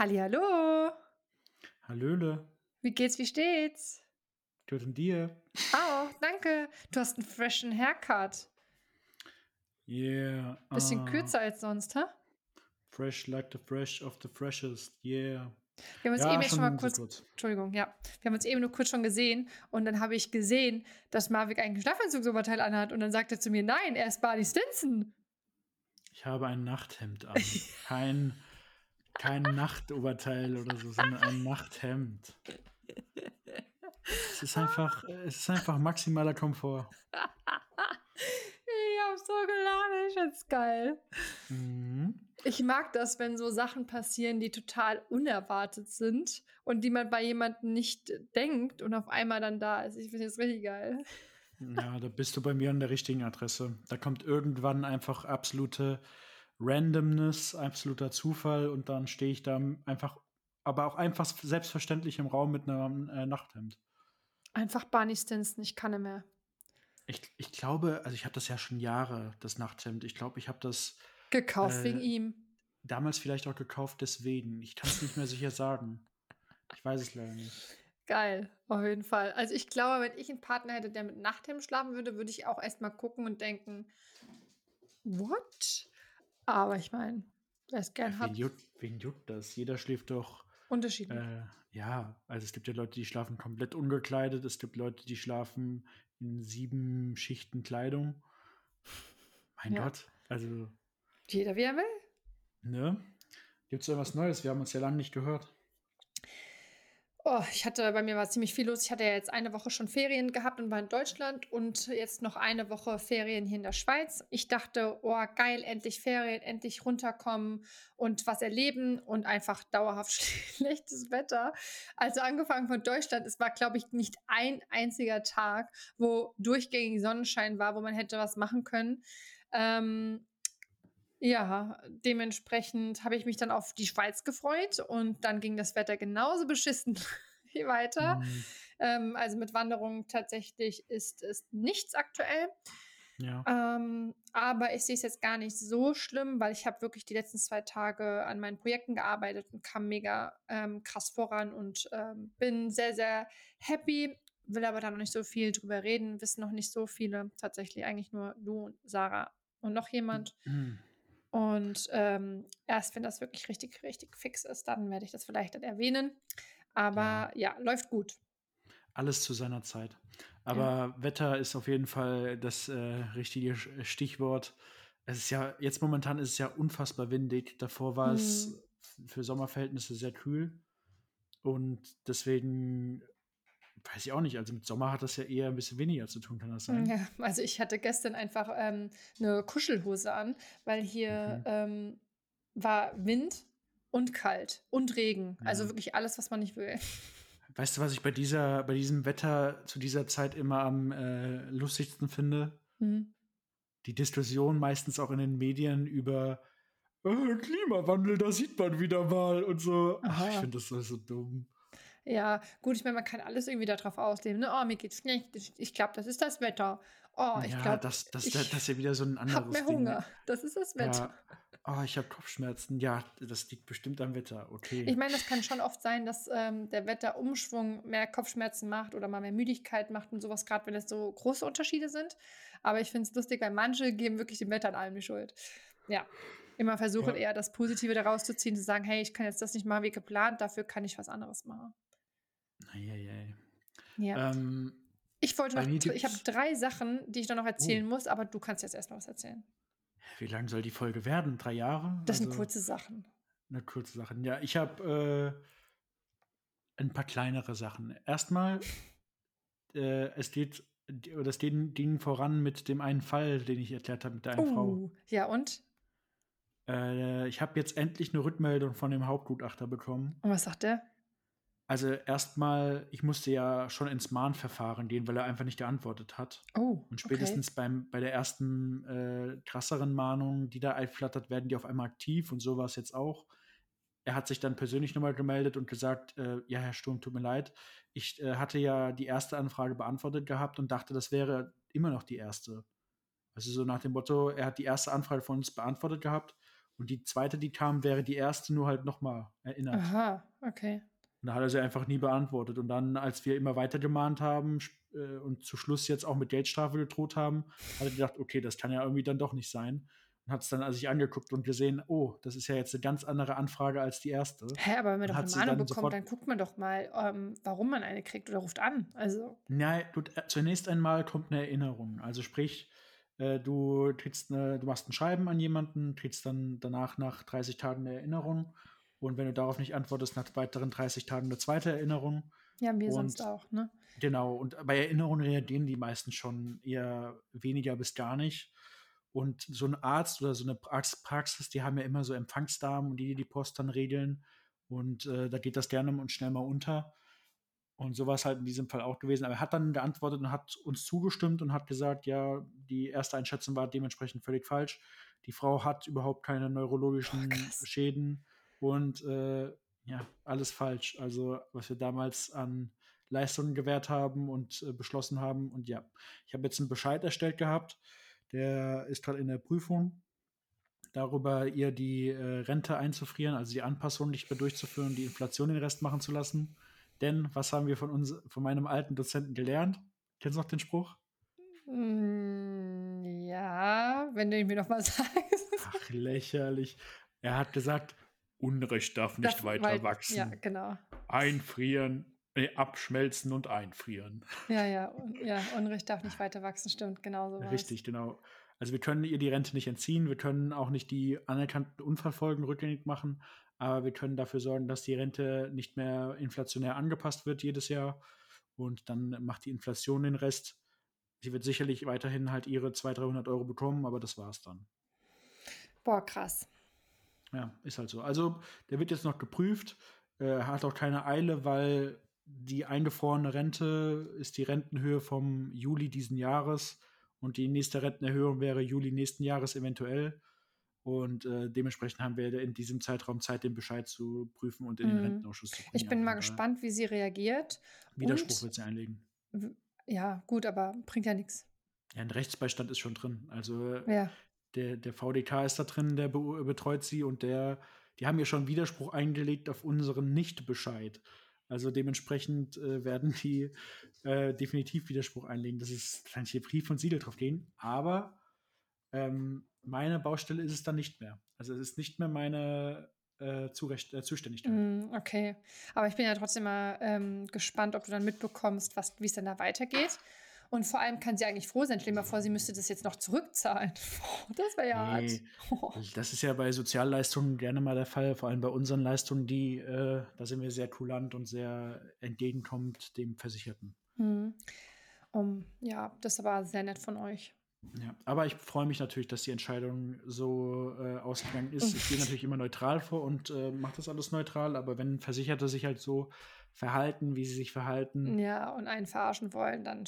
Hallihallo. Hallöle. Wie geht's, wie steht's? Gut und dir? Auch, danke. Du hast einen freshen Haircut. Yeah. Bisschen ah, kürzer als sonst, hä? Fresh like the fresh of the freshest. Yeah. Wir haben uns Ja, eben jetzt schon mal schon kurz, kurz. Entschuldigung, ja. Wir haben uns eben nur kurz schon gesehen und dann habe ich gesehen, dass Marvik ein Schlafanzugsoberteil anhat und dann sagt er zu mir, nein, er ist Barney Stinson. Ich habe ein Nachthemd an. Kein, kein Nachtoberteil oder so, sondern ein Nachthemd. Es ist einfach, es ist einfach maximaler Komfort. Ich hab so gelacht, ich find's geil. Mhm. Ich mag das, wenn so Sachen passieren, die total unerwartet sind und die man bei jemandem nicht denkt und auf einmal dann da ist. Ich finde das richtig geil. Ja, da bist du bei mir an der richtigen Adresse. Da kommt irgendwann einfach absolute Randomness, absoluter Zufall und dann stehe ich da einfach, aber auch einfach selbstverständlich im Raum mit einem äh, Nachthemd. Einfach Barney Stinson, ich kann nicht mehr. Ich, ich glaube, also ich habe das ja schon Jahre, das Nachthemd. Ich glaube, ich habe das Gekauft Äh, wegen ihm. damals vielleicht auch gekauft deswegen. Ich kann es nicht mehr sicher sagen. Ich weiß es leider nicht. Geil, auf jeden Fall. Also ich glaube, wenn ich einen Partner hätte, der mit Nachthemd schlafen würde, würde ich auch erstmal gucken und denken, what? Aber ich meine, wer es gern Wen hat, juckt, wen juckt das? Jeder schläft doch. unterschiedlich. Äh, ja, also es gibt ja Leute, die schlafen komplett ungekleidet. Es gibt Leute, die schlafen in sieben Schichten Kleidung. Mein Ja. Gott, also, Jeder wie er will. ne? Gibt es da was Neues? Wir haben uns ja lange nicht gehört. Oh, ich hatte, bei mir war ziemlich viel los. Ich hatte ja jetzt eine Woche schon Ferien gehabt und war in Deutschland und jetzt noch eine Woche Ferien hier in der Schweiz. Ich dachte, oh, geil, endlich Ferien, endlich runterkommen und was erleben und einfach dauerhaft schlechtes Wetter. Also angefangen von Deutschland, es war, glaube ich, nicht ein einziger Tag, wo durchgängig Sonnenschein war, wo man hätte was machen können. Ähm, ja, dementsprechend habe ich mich dann auf die Schweiz gefreut und dann ging das Wetter genauso beschissen wie weiter. Hm, Ähm, also mit Wanderungen tatsächlich ist es nichts aktuell. ja. Ähm, aber ich sehe es jetzt gar nicht so schlimm, weil ich habe wirklich die letzten zwei Tage an meinen Projekten gearbeitet und kam mega ähm, krass voran und ähm, bin sehr, sehr happy. Will aber da noch nicht so viel drüber reden, wissen noch nicht so viele. Tatsächlich eigentlich nur du und Sarah und noch jemand. Hm. Und ähm, erst wenn das wirklich richtig, richtig fix ist, dann werde ich das vielleicht dann erwähnen. Aber ja, läuft gut. Alles zu seiner Zeit. Aber Wetter ist auf jeden Fall das äh, richtige Sch- Stichwort. Es ist ja, jetzt momentan ist es ja unfassbar windig. Davor war es für Sommerverhältnisse sehr kühl. Und deswegen weiß ich auch nicht. Also mit Sommer hat das ja eher ein bisschen weniger zu tun, kann das sein? Ja, also ich hatte gestern einfach ähm, eine Kuschelhose an, weil hier Mhm. ähm, war Wind und kalt und Regen. Also Ja. wirklich alles, was man nicht will. Weißt du, was ich bei dieser, bei diesem Wetter zu dieser Zeit immer am äh, lustigsten finde? Hm. Die Diskussion meistens auch in den Medien über äh, Klimawandel, da sieht man wieder mal und so. Ach, ich Aha. finde das so, so dumm. Ja, gut, ich meine, man kann alles irgendwie darauf ausleben. Ne? Oh, mir geht's schlecht. Ich, ich glaube, das ist das Wetter. Oh, ich ja, glaube, das, das, ich das ist ja wieder so ein anderes hab mehr Ding. Hunger. Das ist das Wetter. Ja. Oh, ich habe Kopfschmerzen. Ja, das liegt bestimmt am Wetter. Okay. Ich meine, das kann schon oft sein, dass ähm, der Wetterumschwung mehr Kopfschmerzen macht oder mal mehr Müdigkeit macht und sowas, gerade wenn es so große Unterschiede sind. Aber ich finde es lustig, weil manche geben wirklich dem Wetter an allem die Schuld. Ja. Immer versuchen Ja. eher das Positive daraus zu ziehen, zu sagen, hey, ich kann jetzt das nicht machen wie geplant, dafür kann ich was anderes machen. Eieiei. Ja. Ähm, ich wollte noch, ich habe drei Sachen, die ich dann noch erzählen muss, aber du kannst jetzt erstmal was erzählen. wie lang soll die Folge werden? Drei Jahre? Das sind Also, kurze Sachen. Eine kurze Sache. Ja, ich habe äh, ein paar kleinere Sachen. Erstmal, äh, es geht, es ging, voran mit dem einen Fall, den ich erklärt habe mit der einen Frau. Uh, ja, und? Äh, ich habe jetzt endlich eine Rückmeldung von dem Hauptgutachter bekommen. Und was sagt der? Also erstmal, ich musste ja schon ins Mahnverfahren gehen, weil er einfach nicht geantwortet hat. Oh, Und spätestens beim, bei der ersten äh, krasseren Mahnung, die da einflattert, werden die auf einmal aktiv und so war es jetzt auch. Er hat sich dann persönlich nochmal gemeldet und gesagt, äh, ja, Herr Sturm, tut mir leid. Ich äh, hatte ja die erste Anfrage beantwortet gehabt und dachte, das wäre immer noch die erste. Also so nach dem Motto, er hat die erste Anfrage von uns beantwortet gehabt Und die zweite, die kam, wäre die erste nur halt nochmal erinnert. Aha, okay. Und da hat er sie einfach nie beantwortet. Und dann, als wir immer weiter gemahnt haben äh, und zu Schluss jetzt auch mit Geldstrafe gedroht haben, hat er gedacht, okay, das kann ja irgendwie dann doch nicht sein. Und hat es dann also sich angeguckt und gesehen, oh, das ist ja jetzt eine ganz andere Anfrage als die erste. Hä, aber wenn man doch eine Mahnung dann bekommt, dann guckt man doch mal, ähm, warum man eine kriegt oder ruft an. Also, Nein, du, äh, zunächst einmal kommt eine Erinnerung. Also sprich, äh, du, trittst eine, du machst ein Schreiben an jemanden, trittst dann danach nach 30 Tagen eine Erinnerung. Und wenn du darauf nicht antwortest, nach weiteren 30 Tagen eine zweite Erinnerung. ja, wir Und- sonst auch, ne? Genau, und bei Erinnerungen reagieren die meisten schon eher weniger bis gar nicht. Und so ein Arzt oder so eine Prax- Praxis, die haben ja immer so Empfangsdamen, die die Post dann regeln. Und äh, da geht das gerne und schnell mal unter. Und so war es halt in diesem Fall auch gewesen. Aber er hat dann geantwortet und hat uns zugestimmt und hat gesagt, ja, die erste Einschätzung war dementsprechend völlig falsch. Die Frau hat überhaupt keine neurologischen krass. Schäden und äh, ja, alles falsch. Also, was wir damals an Leistungen gewährt haben und äh, beschlossen haben. Und ja, ich habe jetzt einen Bescheid erstellt gehabt. Der ist gerade in der Prüfung. Darüber ihr die äh, Rente einzufrieren, also die Anpassung nicht mehr durchzuführen, die Inflation den Rest machen zu lassen. Denn was haben wir von uns, von meinem alten Dozenten gelernt? Kennst du noch den Spruch? Mm, ja, wenn du ihn mir nochmal sagst. Ach, lächerlich. Er hat gesagt, Unrecht darf nicht Darf- weiter weil- wachsen. Ja, genau. Einfrieren, nee, abschmelzen und einfrieren. Ja, ja, un ja, Unrecht darf nicht weiter wachsen, stimmt, genau so. Richtig, genau. Also wir können ihr die Rente nicht entziehen, wir können auch nicht die anerkannten Unfallfolgen rückgängig machen, aber wir können dafür sorgen, dass die Rente nicht mehr inflationär angepasst wird jedes Jahr und dann macht die Inflation den Rest. Sie wird sicherlich weiterhin halt ihre 200, 300 Euro bekommen, aber das war's dann. Boah, krass. Ja, ist halt so. Also der wird jetzt noch geprüft, äh, hat auch keine Eile, weil die eingefrorene Rente ist die Rentenhöhe vom Juli diesen Jahres und die nächste Rentenerhöhung wäre Juli nächsten Jahres eventuell. Und äh, dementsprechend haben wir in diesem Zeitraum Zeit, den Bescheid zu prüfen und in den Mhm. Rentenausschuss zu bringen. Ich bin mal gespannt, wie sie reagiert. Widerspruch wird sie einlegen. Ja, gut, aber bringt ja nichts. Ja, ein Rechtsbeistand ist schon drin. Also Ja. Der, der VDK ist da drin, der be betreut sie und der, die haben ja schon Widerspruch eingelegt auf unseren Nicht-Bescheid. Also dementsprechend äh, werden die äh, definitiv Widerspruch einlegen. Das ist kann hier Brief und Siegel drauf gehen. Aber ähm, meine Baustelle ist es dann nicht mehr. Also es ist nicht mehr meine äh, Zurecht, äh, Zuständigkeit. Mm, Okay. Aber ich bin ja trotzdem mal ähm, gespannt, ob du dann mitbekommst, wie es dann da weitergeht. Und vor allem kann sie eigentlich froh sein. Stell dir mal vor, sie müsste das jetzt noch zurückzahlen. Das wäre ja Nee. hart. Also Das ist ja bei Sozialleistungen gerne mal der Fall, vor allem bei unseren Leistungen, die, äh, da sind wir sehr kulant und sehr entgegenkommend dem Versicherten. Hm. Um, ja, das war sehr nett von euch. Ja, aber ich freue mich natürlich, dass die Entscheidung so äh, ausgegangen ist. Ich gehe natürlich immer neutral vor und äh, mache das alles neutral, aber wenn Versicherte sich halt so verhalten, wie sie sich verhalten, Ja, und einen verarschen wollen, dann,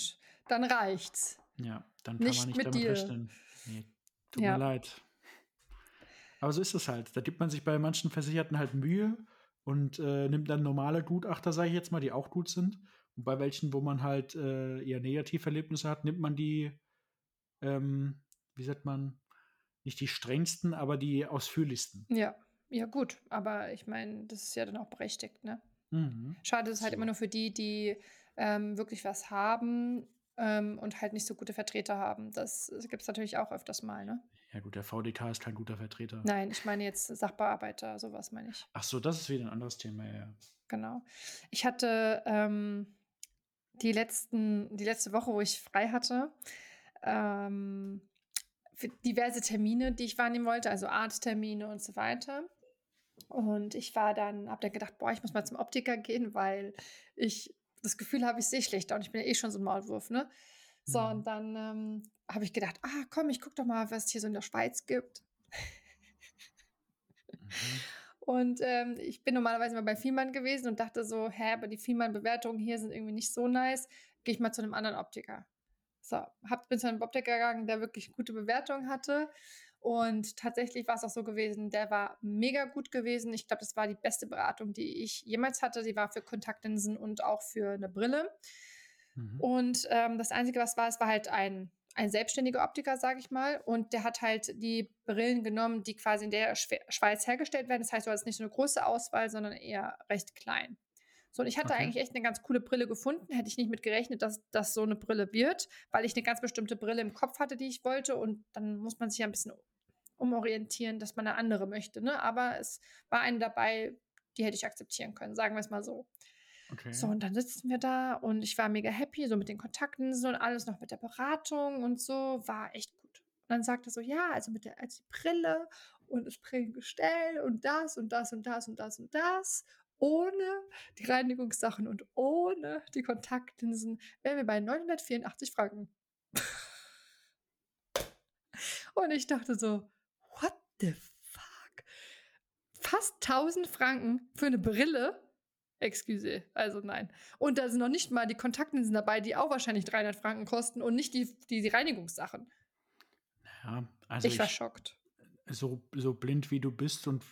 dann reicht's. ja, dann kann Nicht man nicht mit damit dir. rechnen. Nee, tut Ja. mir leid. Aber so ist es halt. Da gibt man sich bei manchen Versicherten halt Mühe und äh, nimmt dann normale Gutachter, sage ich jetzt mal, die auch gut sind. Und bei welchen, wo man halt äh, eher Negativerlebnisse hat, nimmt man die, ähm, wie sagt man, nicht die strengsten, aber die ausführlichsten. Ja, ja, gut. Aber ich meine, das ist ja dann auch berechtigt, ne? Mhm. Schade ist halt So. immer nur für die, die ähm, wirklich was haben ähm, und halt nicht so gute Vertreter haben. Das, gibt es natürlich auch öfters mal, ne? Ja gut, der VDK ist kein guter Vertreter. Nein, ich meine jetzt Sachbearbeiter, sowas meine ich. Ach so, das ist wieder ein anderes Thema, ja. Genau. Ich hatte ähm, die, letzten, die letzte Woche, wo ich frei hatte, ähm, diverse Termine, die ich wahrnehmen wollte, also Arzttermine und so weiter. Und ich war dann, habe dann gedacht, boah, ich muss mal zum Optiker gehen, weil ich das Gefühl habe, ich sehe schlechter und ich bin ja eh schon so ein Maulwurf, ne? So, Mhm. und dann ähm, habe ich gedacht, ah, komm, ich guck doch mal, was es hier so in der Schweiz gibt. Mhm. Und ähm, ich bin normalerweise mal bei Vielmann gewesen und dachte so, hä, aber die Vielmann-Bewertungen hier sind irgendwie nicht so nice. Gehe ich mal zu einem anderen Optiker. So, hab, bin zu einem Optiker gegangen, der wirklich gute Bewertungen hatte. Und tatsächlich war es auch so gewesen, der war mega gut gewesen. Ich glaube, das war die beste Beratung, die ich jemals hatte. Die war für Kontaktlinsen und auch für eine Brille. Mhm. Und ähm, das Einzige, was war, es war halt ein ein selbstständiger Optiker, sage ich mal. Und der hat halt die Brillen genommen, die quasi in der Schweiz hergestellt werden. Das heißt, du hast nicht so eine große Auswahl, sondern eher recht klein. So, und ich hatte okay. eigentlich echt eine ganz coole Brille gefunden. Hätte ich nicht mit gerechnet, dass das so eine Brille wird, weil ich eine ganz bestimmte Brille im Kopf hatte, die ich wollte. Und dann muss man sich ja ein bisschen umorientieren, dass man eine andere möchte. Ne? Aber es war eine dabei, die hätte ich akzeptieren können, sagen wir es mal so. Okay. So, und dann sitzen wir da und ich war mega happy, so mit den Kontakten und alles noch mit der Beratung und so, war echt gut. Und dann sagte er so, ja, also mit der als die Brille und das Brillengestell und das und das und das und das und das ohne die Reinigungssachen und ohne die Kontaktlinsen wären wir bei 984 Franken. und ich dachte so, the fuck? Fast 1000 Franken für eine Brille? Excuse, also nein. Und da sind noch nicht mal die Kontaktlinsen dabei, die auch wahrscheinlich 300 Franken kosten und nicht die, die, die Reinigungssachen. Ja, also ich war ich, schockt. So, so blind wie du bist und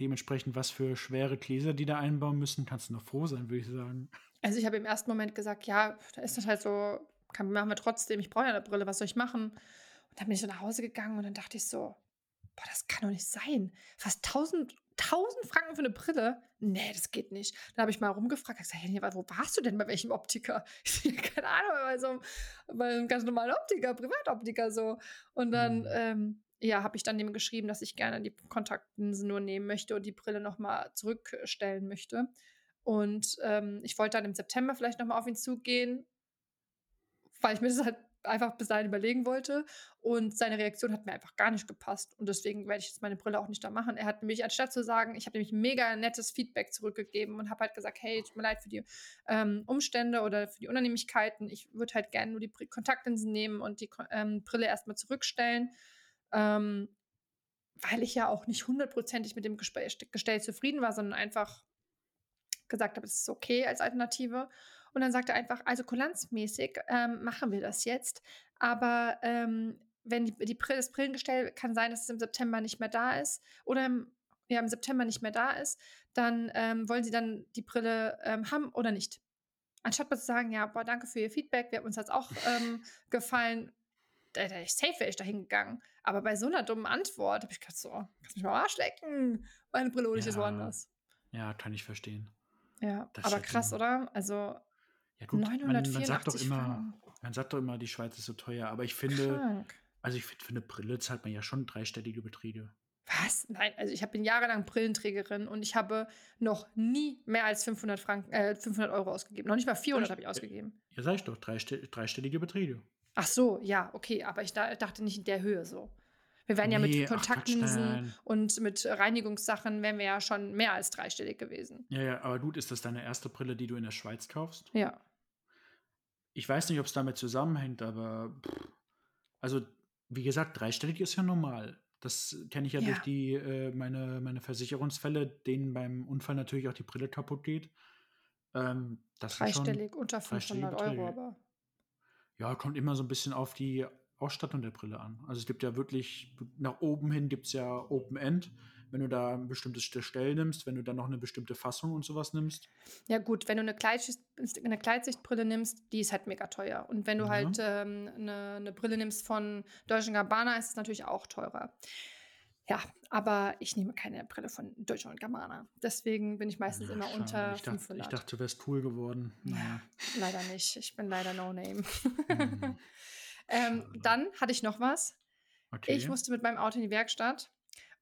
dementsprechend, was für schwere Gläser die da einbauen müssen, kannst du noch froh sein, würde ich sagen. Also ich habe im ersten Moment gesagt, ja, da ist das halt so, kann, machen wir trotzdem, ich brauche ja eine Brille, was soll ich machen? Und dann bin ich so nach Hause gegangen und dann dachte ich so, boah, das kann doch nicht sein. Fast 1000, 1000 Franken für eine Brille? Nee, das geht nicht. Dann habe ich mal rumgefragt, ich gesagt, hey, wo warst du denn bei welchem Optiker? Keine Ahnung, bei so einem, bei einem ganz normalen Optiker, Privatoptiker so. Und dann, mhm. ähm, ja, habe ich dann dem geschrieben, dass ich gerne die Kontaktlinsen nur nehmen möchte und die Brille nochmal zurückstellen möchte. Und ähm, ich wollte dann im September vielleicht nochmal auf ihn zugehen, weil ich mir das halt einfach bis dahin überlegen wollte. Und seine Reaktion hat mir einfach gar nicht gepasst. Und deswegen werde ich jetzt meine Brille auch nicht da machen. Er hat nämlich, anstatt zu sagen, ich habe nämlich mega nettes Feedback zurückgegeben und habe halt gesagt, hey, tut mir leid für die ähm, Umstände oder für die Unannehmlichkeiten. Ich würde halt gerne nur die Kontaktlinsen nehmen und die ähm, Brille erstmal zurückstellen ähm, weil ich ja auch nicht hundertprozentig mit dem Gestell zufrieden war, sondern einfach gesagt habe, es ist okay als Alternative. Und dann sagte er einfach, also kulanzmäßig ähm, machen wir das jetzt, aber ähm, wenn die, die das Brillengestell kann sein, dass es im September nicht mehr da ist oder im, ja, im September nicht mehr da ist, dann ähm, wollen sie dann die Brille ähm, haben oder nicht. Anstatt mal zu sagen, ja, boah, danke für Ihr Feedback, wir haben uns das auch ähm, gefallen, da, da ich safe wäre ich da hingegangen. Aber bei so einer dummen Antwort habe ich gedacht, so, kannst mich mal Arsch lecken. Meine Brille ja, ist woanders. Ja, kann ich verstehen. Ja, das aber krass, oder? Also ja, gut, 984 man, man sagt doch immer, man sagt doch immer, die Schweiz ist so teuer, aber ich finde, Krank. also ich finde, für eine Brille zahlt man ja schon dreistellige Beträge. Was? Nein, also ich bin jahrelang Brillenträgerin und ich habe noch nie mehr als 500 Franken, äh, 500 Euro ausgegeben. Noch nicht mal 400 habe ich ausgegeben. Ja, sag ich doch, dreistellige Beträge. Ach so, ja, okay, aber ich da, dachte nicht in der Höhe so. Wir wären nee, ja mit Kontaktlinsen und mit Reinigungssachen wären wir ja schon mehr als dreistellig gewesen. Ja, ja, aber gut, ist das deine erste Brille, die du in der Schweiz kaufst? Ja. Ich weiß nicht, ob es damit zusammenhängt, aber pff, also wie gesagt, dreistellig ist ja normal. Das kenne ich ja, ja, durch die äh, meine, meine Versicherungsfälle, denen beim Unfall natürlich auch die Brille kaputt geht. Ähm, dreistellig, unter 500 Euro, aber. Ja, kommt immer so ein bisschen auf die Ausstattung der Brille an. Also es gibt ja wirklich, nach oben hin gibt es ja Open End. Wenn du da ein bestimmtes Gestell nimmst, wenn du dann noch eine bestimmte Fassung und sowas nimmst. Ja gut, wenn du eine, Gleitsicht, eine Gleitsichtbrille nimmst, die ist halt mega teuer. Und wenn du ja. halt ähm, eine, eine Brille nimmst von Deutsche Gabbana, ist es natürlich auch teurer. Ja, aber ich nehme keine Brille von Deutsche und Gabbana. Deswegen bin ich meistens ja, immer schade. unter ich dachte, 500. Ich dachte, du wärst cool geworden. Naja. Ja, leider nicht. Ich bin leider No Name. Mhm. ähm, dann hatte ich noch was. Okay. Ich musste mit meinem Auto in die Werkstatt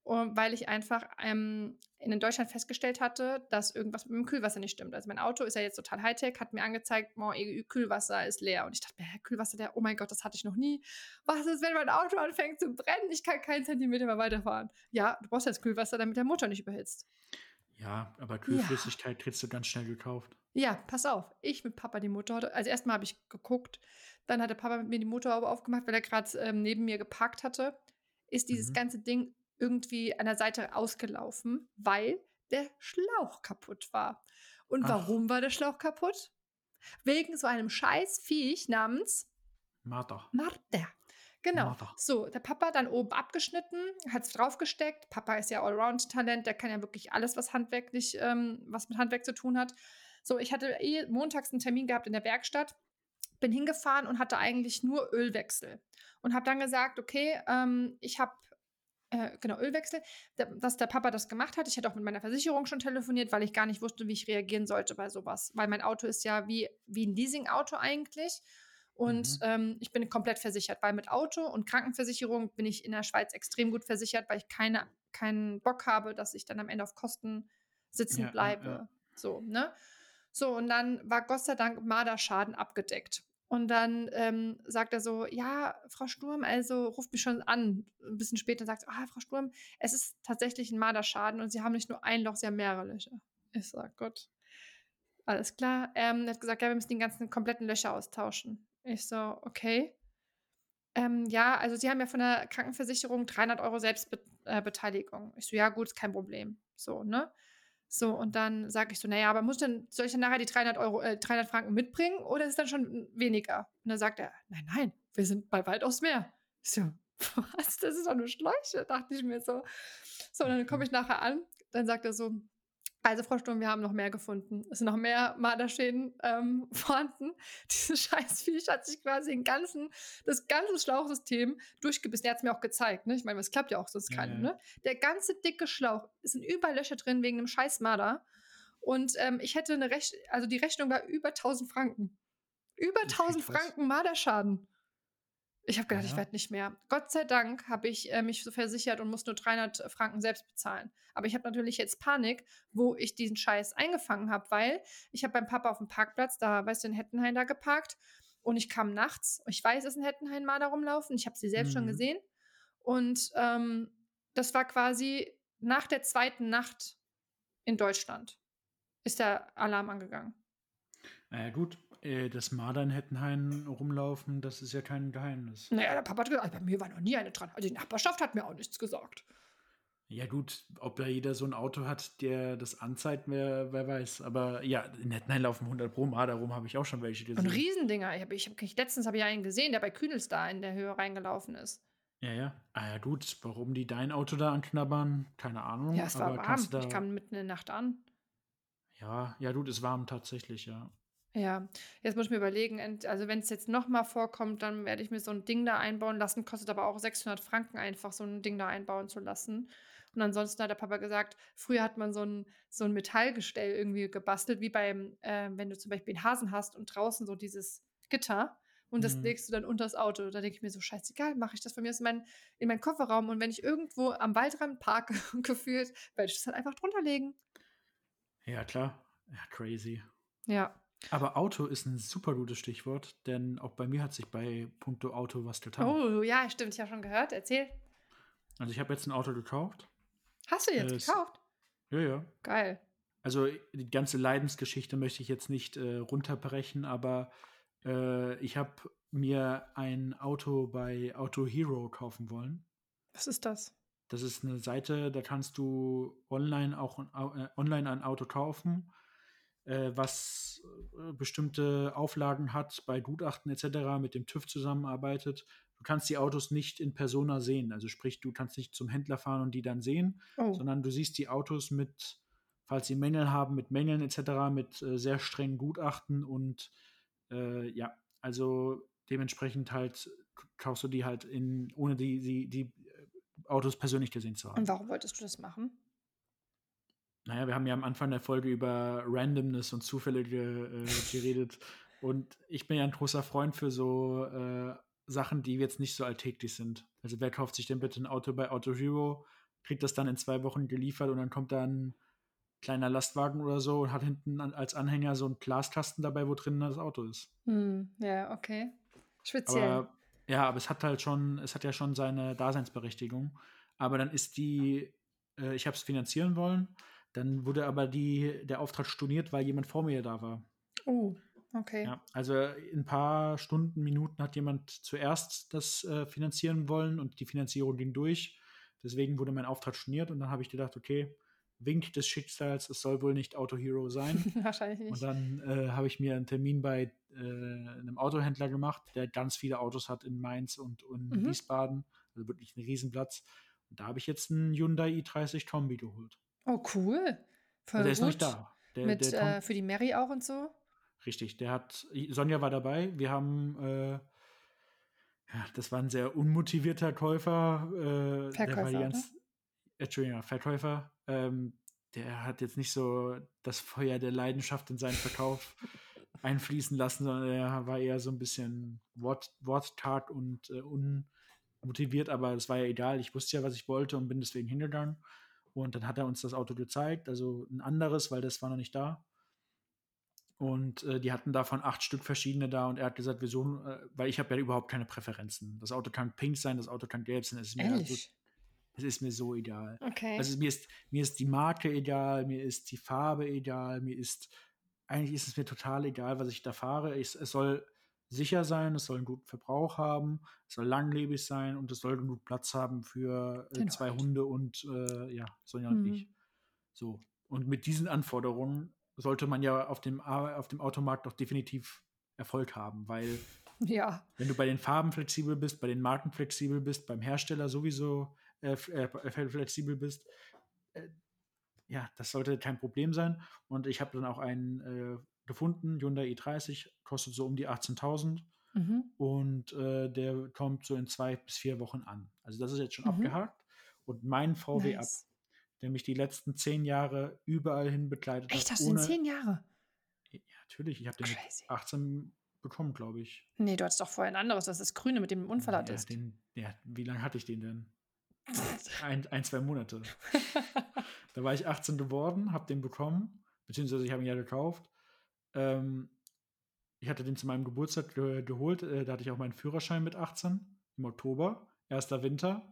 weil ich einfach ähm, in Deutschland festgestellt hatte, dass irgendwas mit dem Kühlwasser nicht stimmt. Also mein Auto ist ja jetzt total Hightech, hat mir angezeigt, oh, ihr Kühlwasser ist leer. Und ich dachte mir, Kühlwasser leer, oh mein Gott, das hatte ich noch nie. Was ist, wenn mein Auto anfängt zu brennen? Ich kann keinen Zentimeter mehr weiterfahren. Ja, du brauchst jetzt Kühlwasser, damit der Motor nicht überhitzt. Ja, aber Kühlflüssigkeit ja. kriegst du ganz schnell gekauft. Ja, pass auf. Ich mit Papa die Motorhaube. Also erstmal habe ich geguckt, dann hatte Papa mit mir die Motorhaube aufgemacht, weil er gerade ähm, neben mir geparkt hatte. Ist dieses mhm. ganze Ding irgendwie an der Seite ausgelaufen, weil der Schlauch kaputt war. Und Ach. warum war der Schlauch kaputt? Wegen so einem scheiß Viech namens Martha. Martha. Genau. Martha. So, der Papa dann oben abgeschnitten, hat es draufgesteckt. Papa ist ja Allround-Talent, der kann ja wirklich alles, was handwerklich, ähm, was mit Handwerk zu tun hat. So, ich hatte eh montags einen Termin gehabt in der Werkstatt bin hingefahren und hatte eigentlich nur Ölwechsel und habe dann gesagt, okay, ähm, ich habe äh, genau, Ölwechsel, dass der Papa das gemacht hat. Ich hätte auch mit meiner Versicherung schon telefoniert, weil ich gar nicht wusste, wie ich reagieren sollte bei sowas. Weil mein Auto ist ja wie, wie ein Leasing-Auto eigentlich. Und mhm. ähm, ich bin komplett versichert, weil mit Auto und Krankenversicherung bin ich in der Schweiz extrem gut versichert, weil ich keine, keinen Bock habe, dass ich dann am Ende auf Kosten sitzen ja, bleibe. Ja, ja. So, ne? So, und dann war Gott sei Dank Marderschaden abgedeckt. Und dann ähm, sagt er so, ja, Frau Sturm, also ruft mich schon an. Ein bisschen später sagt er, ah, Frau Sturm, es ist tatsächlich ein Marderschaden und Sie haben nicht nur ein Loch, Sie haben mehrere Löcher. Ich sag, Gott, alles klar. Ähm, er hat gesagt, ja, wir müssen die ganzen kompletten Löcher austauschen. Ich so, okay. Ähm, ja, also Sie haben ja von der Krankenversicherung 300 Euro Selbstbeteiligung. Äh, ich so, ja, gut, ist kein Problem. So, ne? So, und dann sage ich so, naja, aber muss denn, soll ich dann nachher die 300 Euro, äh, 300 Franken mitbringen oder ist es dann schon weniger? Und dann sagt er, nein, nein, wir sind bei weit aufs Meer. Ich so, was, das ist doch eine Schläuche, dachte ich mir so. So, und dann komme ich nachher an, dann sagt er so, also, Frau Sturm, wir haben noch mehr gefunden. Es sind noch mehr Marderschäden ähm, vorhanden. Dieses Scheißviech hat sich quasi den ganzen, das ganze Schlauchsystem durchgebissen. Er hat es mir auch gezeigt. Ne? Ich meine, das klappt ja auch sonst ja, keinem. Ja. Ne? Der ganze dicke Schlauch, es sind überall Löcher drin wegen einem scheiß Marder. Und ähm, ich hätte eine Rechnung, also die Rechnung war über 1000 Franken. Über 1000 Franken Marderschaden. Ich habe gedacht, ja. ich werde nicht mehr. Gott sei Dank habe ich äh, mich so versichert und muss nur 300 Franken selbst bezahlen. Aber ich habe natürlich jetzt Panik, wo ich diesen Scheiß eingefangen habe, weil ich habe beim Papa auf dem Parkplatz, da, weißt du, in Hettenhain da geparkt und ich kam nachts. Ich weiß, dass in Hettenhain mal da rumlaufen. Ich habe sie selbst mhm. schon gesehen. Und ähm, das war quasi nach der zweiten Nacht in Deutschland ist der Alarm angegangen. Naja, gut, äh, dass Marder in Hettenhain rumlaufen, das ist ja kein Geheimnis. Naja, der Papa hat gesagt, bei mir war noch nie eine dran. Also die Nachbarschaft hat mir auch nichts gesagt. Ja, gut, ob da jeder so ein Auto hat, der das anzeigt, wer, wer weiß. Aber ja, in Hettenhain laufen 100 Pro Marder rum, habe ich auch schon welche gesehen. Und Riesendinger. Ich hab, ich hab, letztens habe ich einen gesehen, der bei Kühnels da in der Höhe reingelaufen ist. Ja, ja. Ah ja, gut. Warum die dein Auto da anknabbern, keine Ahnung. Ja, es war warm. ich kam mitten in der Nacht an. Ja, ja, gut, es warm tatsächlich, ja. Ja, jetzt muss ich mir überlegen, also wenn es jetzt nochmal vorkommt, dann werde ich mir so ein Ding da einbauen lassen. Kostet aber auch 600 Franken einfach, so ein Ding da einbauen zu lassen. Und ansonsten hat der Papa gesagt, früher hat man so ein, so ein Metallgestell irgendwie gebastelt, wie beim, äh, wenn du zum Beispiel einen Hasen hast und draußen so dieses Gitter und das mhm. legst du dann unter das Auto. Da denke ich mir so, scheißegal, mache ich das von mir aus in, mein, in meinen Kofferraum und wenn ich irgendwo am Waldrand parke, gefühlt, werde ich das halt einfach drunter legen. Ja, klar. Ja, crazy. Ja. Aber Auto ist ein super gutes Stichwort, denn auch bei mir hat sich bei Punkto Auto was getan. Oh, ja, stimmt, ich habe schon gehört. Erzähl. Also ich habe jetzt ein Auto gekauft. Hast du jetzt es, gekauft? Ja, ja. Geil. Also die ganze Leidensgeschichte möchte ich jetzt nicht äh, runterbrechen, aber äh, ich habe mir ein Auto bei Auto Hero kaufen wollen. Was ist das? Das ist eine Seite, da kannst du online auch äh, online ein Auto kaufen äh, was äh, bestimmte Auflagen hat, bei Gutachten etc. mit dem TÜV zusammenarbeitet. Du kannst die Autos nicht in Persona sehen. Also sprich, du kannst nicht zum Händler fahren und die dann sehen, oh. sondern du siehst die Autos mit, falls sie Mängel haben, mit Mängeln etc., mit äh, sehr strengen Gutachten und äh, ja, also dementsprechend halt kaufst du die halt in, ohne die, die, die Autos persönlich gesehen zu haben. Und warum wolltest du das machen? Naja, wir haben ja am Anfang der Folge über Randomness und Zufälle äh, geredet. und ich bin ja ein großer Freund für so äh, Sachen, die jetzt nicht so alltäglich sind. Also wer kauft sich denn bitte ein Auto bei Auto Hero, kriegt das dann in zwei Wochen geliefert und dann kommt da ein kleiner Lastwagen oder so und hat hinten als Anhänger so einen Glaskasten dabei, wo drin das Auto ist. Hm, ja, okay. Speziell. Aber, ja, aber es hat halt schon, es hat ja schon seine Daseinsberechtigung. Aber dann ist die, äh, ich habe es finanzieren wollen dann wurde aber die, der Auftrag storniert, weil jemand vor mir da war. Oh, okay. Ja, also in ein paar Stunden, Minuten hat jemand zuerst das äh, finanzieren wollen und die Finanzierung ging durch. Deswegen wurde mein Auftrag storniert und dann habe ich gedacht, okay, Wink des Schicksals, es soll wohl nicht Auto Hero sein. Wahrscheinlich nicht. Und dann äh, habe ich mir einen Termin bei äh, einem Autohändler gemacht, der ganz viele Autos hat in Mainz und, und mhm. Wiesbaden. Also wirklich ein Riesenplatz. Und da habe ich jetzt einen Hyundai i30 Kombi geholt. Oh, cool. Voll also der ist noch nicht da. Der, Mit, der äh, für die Mary auch und so? richtig. Der hat, Sonja war dabei. Wir haben, äh, ja, das war ein sehr unmotivierter Käufer. Äh, Verkäufer, der ganz, oder? Entschuldigung, Verkäufer. Ähm, der hat jetzt nicht so das Feuer der Leidenschaft in seinen Verkauf einfließen lassen, sondern er war eher so ein bisschen Wort, wortkarg und äh, unmotiviert, aber es war ja egal. Ich wusste ja, was ich wollte und bin deswegen hingegangen. Und dann hat er uns das Auto gezeigt, also ein anderes, weil das war noch nicht da. Und äh, die hatten davon acht Stück verschiedene da und er hat gesagt, wieso, äh, weil ich habe ja überhaupt keine Präferenzen. Das Auto kann pink sein, das Auto kann gelb sein, es ist mir, so, Ehrlich? es ist mir so egal. Okay. Also mir ist, mir ist die Marke egal, mir ist die Farbe egal, mir ist, eigentlich ist es mir total egal, was ich da fahre. Ich, es soll sicher sein, es soll einen guten Verbrauch haben, es soll langlebig sein und es soll genug Platz haben für äh, Den zwei Hund. Hunde und äh, ja, Sonja und Mhm. ich. So. Und mit diesen Anforderungen sollte man ja auf dem, auf dem Automarkt doch definitiv Erfolg haben, weil ja. wenn du bei den Farben flexibel bist, bei den Marken flexibel bist, beim Hersteller sowieso äh, äh, flexibel bist, äh, ja, das sollte kein Problem sein. Und ich habe dann auch einen äh, gefunden, Hyundai i30, kostet so um die 18.000 Mhm. und äh, der kommt so in zwei bis vier Wochen an. Also das ist jetzt schon Mhm. abgehakt. Und mein VW ab, Nice. der mich die letzten zehn Jahre überall hin begleitet Echt, hat. hast du den zehn Jahre? Ja, natürlich, ich habe den mit Crazy. 18 bekommen, glaube ich. Nee, du hattest doch vorher ein anderes, das ist das Grüne, mit dem du Unfall Ja, hattest. den, ja, wie lange hatte ich den denn? Ein, ein zwei Monate. Da war ich 18 geworden, habe den bekommen, beziehungsweise ich habe ihn ja gekauft. Ähm, ich hatte den zu meinem Geburtstag ge geholt, äh, da hatte ich auch meinen Führerschein mit 18 im Oktober, erster Winter.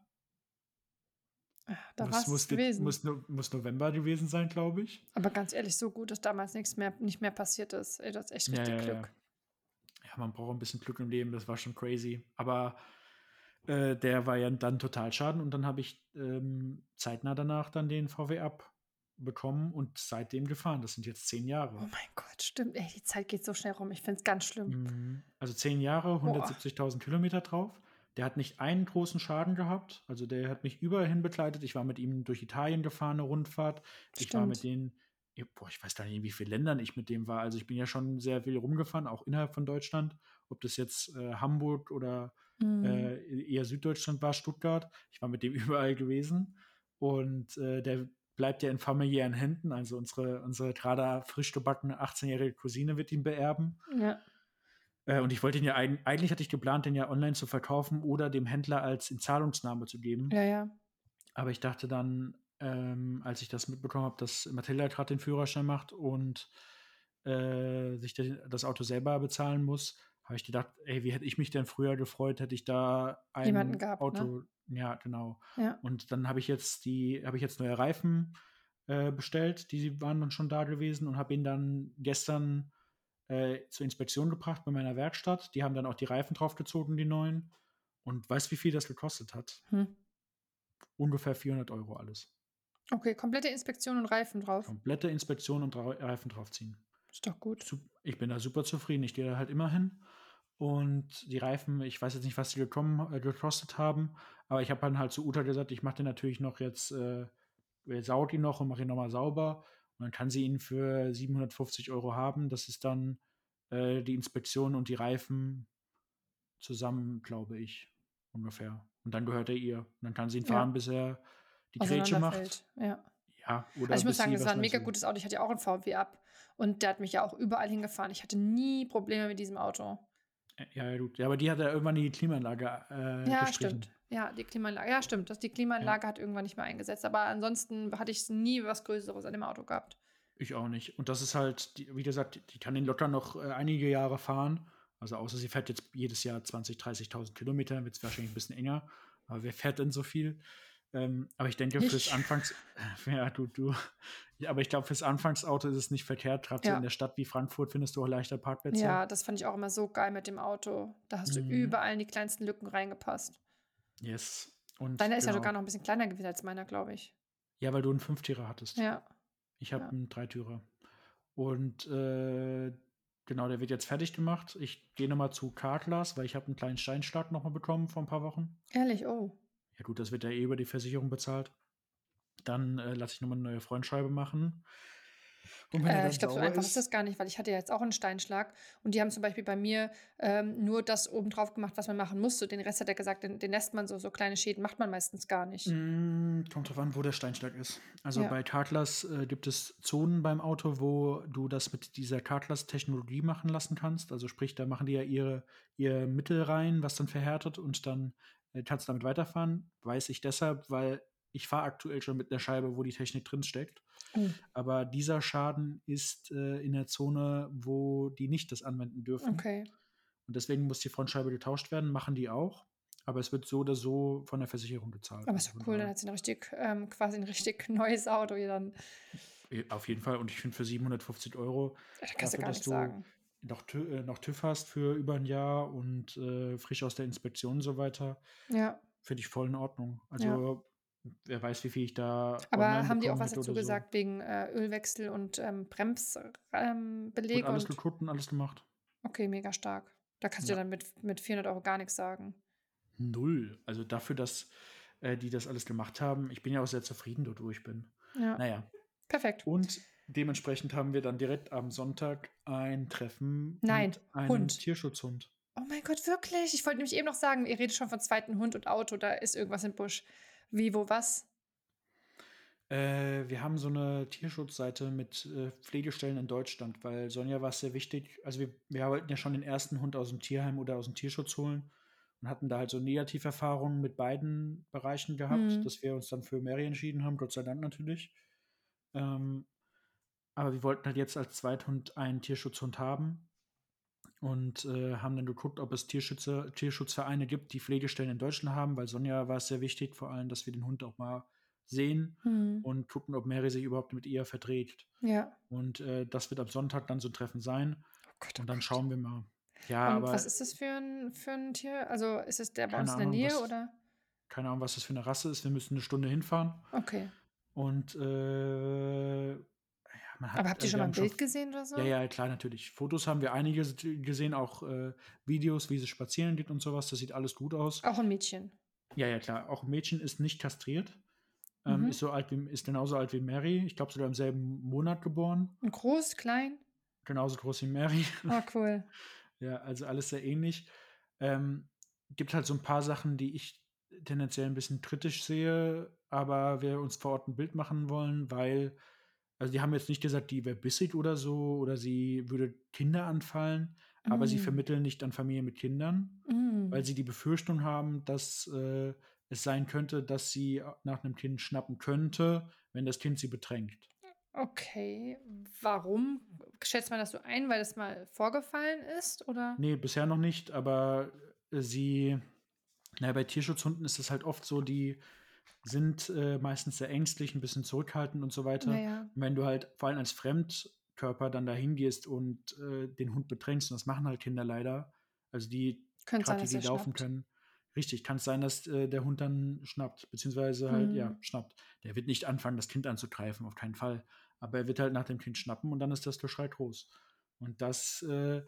da muss, war es gewesen. Muss, muss November gewesen sein, glaube ich. Aber ganz ehrlich, so gut, dass damals nichts mehr, nicht mehr passiert ist. Ey, das ist echt Ja, richtig ja, ja. Glück. Ja, man braucht ein bisschen Glück im Leben, das war schon crazy. Aber äh, der war ja dann total schaden und dann habe ich ähm, zeitnah danach dann den VW ab bekommen und seitdem gefahren. Das sind jetzt zehn Jahre. Oh mein Gott, stimmt. Ey, die Zeit geht so schnell rum. Ich finde es ganz schlimm. Mhm. Also zehn Jahre, 170.000 Kilometer drauf. Der hat nicht einen großen Schaden gehabt. Also der hat mich überall hin begleitet. Ich war mit ihm durch Italien gefahren, eine Rundfahrt. Ich war mit Stimmt. denen, boah, ich weiß gar nicht, in wie vielen Ländern ich mit dem war. Also ich bin ja schon sehr viel rumgefahren, auch innerhalb von Deutschland. Ob das jetzt äh, Hamburg oder Mhm. äh, eher Süddeutschland war, Stuttgart. Ich war mit dem überall gewesen. Und äh, der bleibt ja in familiären Händen. Also unsere, unsere gerade frisch gebackene 18-jährige Cousine wird ihn beerben. ja. Äh, und ich wollte ihn ja eig- eigentlich hatte ich geplant, den ja online zu verkaufen oder dem Händler als Inzahlungsnahme zu geben. ja, ja. Aber ich dachte dann, ähm, als ich das mitbekommen habe, dass Mathilda gerade den Führerschein macht und äh, sich das Auto selber bezahlen muss, habe ich gedacht, ey, wie hätte ich mich denn früher gefreut, hätte ich da ein Jemanden gehabt, ne? Auto, ja, genau. Ja. Und dann habe ich jetzt die, habe ich jetzt neue Reifen äh, bestellt, die waren dann schon da gewesen und habe ihn dann gestern äh, zur Inspektion gebracht bei meiner Werkstatt. Die haben dann auch die Reifen draufgezogen, die neuen. Und weißt wie viel das gekostet hat? Hm. Ungefähr 400 Euro alles. Okay, komplette Inspektion und Reifen drauf. Komplette Inspektion und Reifen draufziehen. Ist doch gut. Ich bin da super zufrieden. Ich gehe da halt immer hin. Und die Reifen, ich weiß jetzt nicht, was die gekommen, äh, gekostet haben, aber ich habe dann halt zu Uta gesagt, ich mache den natürlich noch jetzt, äh, saug ihn noch und mache ihn nochmal sauber. Und dann kann sie ihn für 750 Euro haben. Das ist dann äh, die Inspektion und die Reifen zusammen, glaube ich, ungefähr. Und dann gehört er ihr. Und dann kann sie ihn Ja. fahren, bis er die Grätsche macht. Ja. Ja, oder Also ich muss sagen, sie das war ein mega gutes Auto. Ich hatte ja auch ein VW ab. Und der hat mich ja auch überall hingefahren. Ich hatte nie Probleme mit diesem Auto. Ja, ja, gut. Ja, aber die hat ja irgendwann die Klimaanlage äh, Ja, gestrichen. stimmt. Ja, die Klimaanlage. Ja, stimmt. Das, die Klimaanlage hat irgendwann nicht mehr eingesetzt. Aber ansonsten hatte ich nie was Größeres an dem Auto gehabt. Ich auch nicht. Und das ist halt, die, wie gesagt, die, kann den locker noch äh, einige Jahre fahren. Also außer sie fährt jetzt jedes Jahr 20.000, 30.000 Kilometer, wird es wahrscheinlich ein bisschen enger. Aber wer fährt denn so viel? Ähm, aber ich denke, Ich. fürs Anfangs... Ja, du, du. Ja, aber ich glaube, fürs Anfangsauto ist es nicht verkehrt. Gerade so Ja. in der Stadt wie Frankfurt findest du auch leichter Parkplätze. Ja, das fand ich auch immer so geil mit dem Auto. Da hast Mhm. du überall in die kleinsten Lücken reingepasst. Yes. Und Deiner ist ja genau. sogar noch ein bisschen kleiner gewesen als meiner, glaube ich. Ja, weil du einen Fünftürer hattest. Ja. Ich habe Ja. einen Dreitürer. Und äh, genau, der wird jetzt fertig gemacht. Ich gehe nochmal zu Carglass, weil ich habe einen kleinen Steinschlag nochmal bekommen vor ein paar Wochen. Ehrlich, oh. Ja gut, das wird ja eh über die Versicherung bezahlt. Dann äh, lasse ich nochmal eine neue Frontscheibe machen. Und wenn Äh, ich glaube, so einfach ist ist, das gar nicht, weil ich hatte ja jetzt auch einen Steinschlag und die haben zum Beispiel bei mir ähm, nur das oben drauf gemacht, was man machen musste. Den Rest hat er gesagt, den, den lässt man so, so kleine Schäden macht man meistens gar nicht. Mm, kommt drauf an, wo der Steinschlag ist. Also Ja. bei Carglass äh, gibt es Zonen beim Auto, wo du das mit dieser Carglass-Technologie machen lassen kannst. Also sprich, da machen die ja ihre, ihr Mittel rein, was dann verhärtet und dann äh, kannst du damit weiterfahren. Weiß ich deshalb, weil ich fahre aktuell schon mit einer Scheibe, wo die Technik drin steckt. Oh, Aber dieser Schaden ist äh, in der Zone, wo die nicht das anwenden dürfen. okay. Und deswegen muss die Frontscheibe getauscht werden, machen die auch. Aber es wird so oder so von der Versicherung gezahlt. Aber ist Also doch von cool, dann hat sie ein richtig, ähm, quasi ein richtig neues Auto hier dann. Auf jeden Fall. Und ich finde für 750 Euro, Da kannst du dafür, gar dass nichts du sagen. noch, TÜ, äh, noch TÜV hast für über ein Jahr und äh, frisch aus der Inspektion und so weiter, Ja. finde ich voll in Ordnung. Also wer weiß, wie viel ich da Aber haben die auch was dazu oder so. gesagt wegen äh, Ölwechsel und ähm, Bremsbeleg ähm, Wird alles und geguckt und alles gemacht. okay, mega stark. Da kannst du Ja. dann mit, mit 400 Euro gar nichts sagen. Null. Also dafür, dass äh, die das alles gemacht haben, ich bin ja auch sehr zufrieden dort, wo ich bin. Ja, Naja. perfekt. Und dementsprechend haben wir dann direkt am Sonntag ein Treffen Nein, mit einem Hund. Tierschutzhund. Oh mein Gott, wirklich? Ich wollte nämlich eben noch sagen, ihr redet schon von zweiten Hund und Auto, da ist irgendwas im Busch. Wie, wo, was? Äh, wir haben so eine Tierschutzseite mit äh, Pflegestellen in Deutschland, weil Sonja war es sehr wichtig. Also wir, wir wollten ja schon den ersten Hund aus dem Tierheim oder aus dem Tierschutz holen und hatten da halt so Negativerfahrungen mit beiden Bereichen gehabt, Mhm. dass wir uns dann für Mary entschieden haben, Gott sei Dank natürlich. Ähm, aber wir wollten halt jetzt als Zweithund einen Tierschutzhund haben und äh, haben dann geguckt, ob es Tierschützer, Tierschutzvereine gibt, die Pflegestellen in Deutschland haben, weil Sonja war es sehr wichtig, vor allem, dass wir den Hund auch mal sehen Hm. und gucken, ob Mary sich überhaupt mit ihr verträgt. Ja. Und äh, das wird am Sonntag dann so ein Treffen sein. Oh Gott, oh Und dann Gott. schauen wir mal. Ja, Und aber was ist das für ein, für ein Tier? Also ist es der bei uns in der Nähe was- oder? keine Ahnung, was das für eine Rasse ist. Wir müssen eine Stunde hinfahren. Okay. Und äh, hat, Aber habt ihr also schon mal ein haben schon Bild gesehen oder so? Ja, ja, klar, natürlich. Fotos haben wir einige s- gesehen, auch äh, Videos, wie sie spazieren geht und sowas. Das sieht alles gut aus. Auch ein Mädchen. Ja, ja, klar. Auch ein Mädchen ist nicht kastriert. Ähm, Mhm. ist so alt wie, ist genauso alt wie Mary. Ich glaube sogar im selben Monat geboren. Und groß, klein? Genauso groß wie Mary. Oh, cool. Ja, also alles sehr ähnlich. Ähm, gibt halt so ein paar Sachen, die ich tendenziell ein bisschen kritisch sehe, aber wir uns vor Ort ein Bild machen wollen, weil, also die haben jetzt nicht gesagt, die wäre bissig oder so, oder sie würde Kinder anfallen, aber sie Mm. vermitteln nicht an Familien mit Kindern, Mm. weil sie die Befürchtung haben, dass äh, es sein könnte, dass sie nach einem Kind schnappen könnte, wenn das Kind sie bedrängt. Okay. Warum schätzt man das so ein? Weil das mal vorgefallen ist? Oder? Nee, bisher noch nicht, aber äh, sie, naja, bei Tierschutzhunden ist es halt oft so, die sind äh, meistens sehr ängstlich, ein bisschen zurückhaltend und so weiter. Naja. Und wenn du halt vor allem als Fremdkörper dann dahin gehst und äh, den Hund bedrängst, und das machen halt Kinder leider, also die, gerade die, laufen schnappt. können, richtig, kann es sein, dass äh, der Hund dann schnappt, beziehungsweise halt, ja, Hm. schnappt. Der wird nicht anfangen, das Kind anzugreifen, auf keinen Fall. Aber er wird halt nach dem Kind schnappen und dann ist das Geschrei groß. Und das, äh,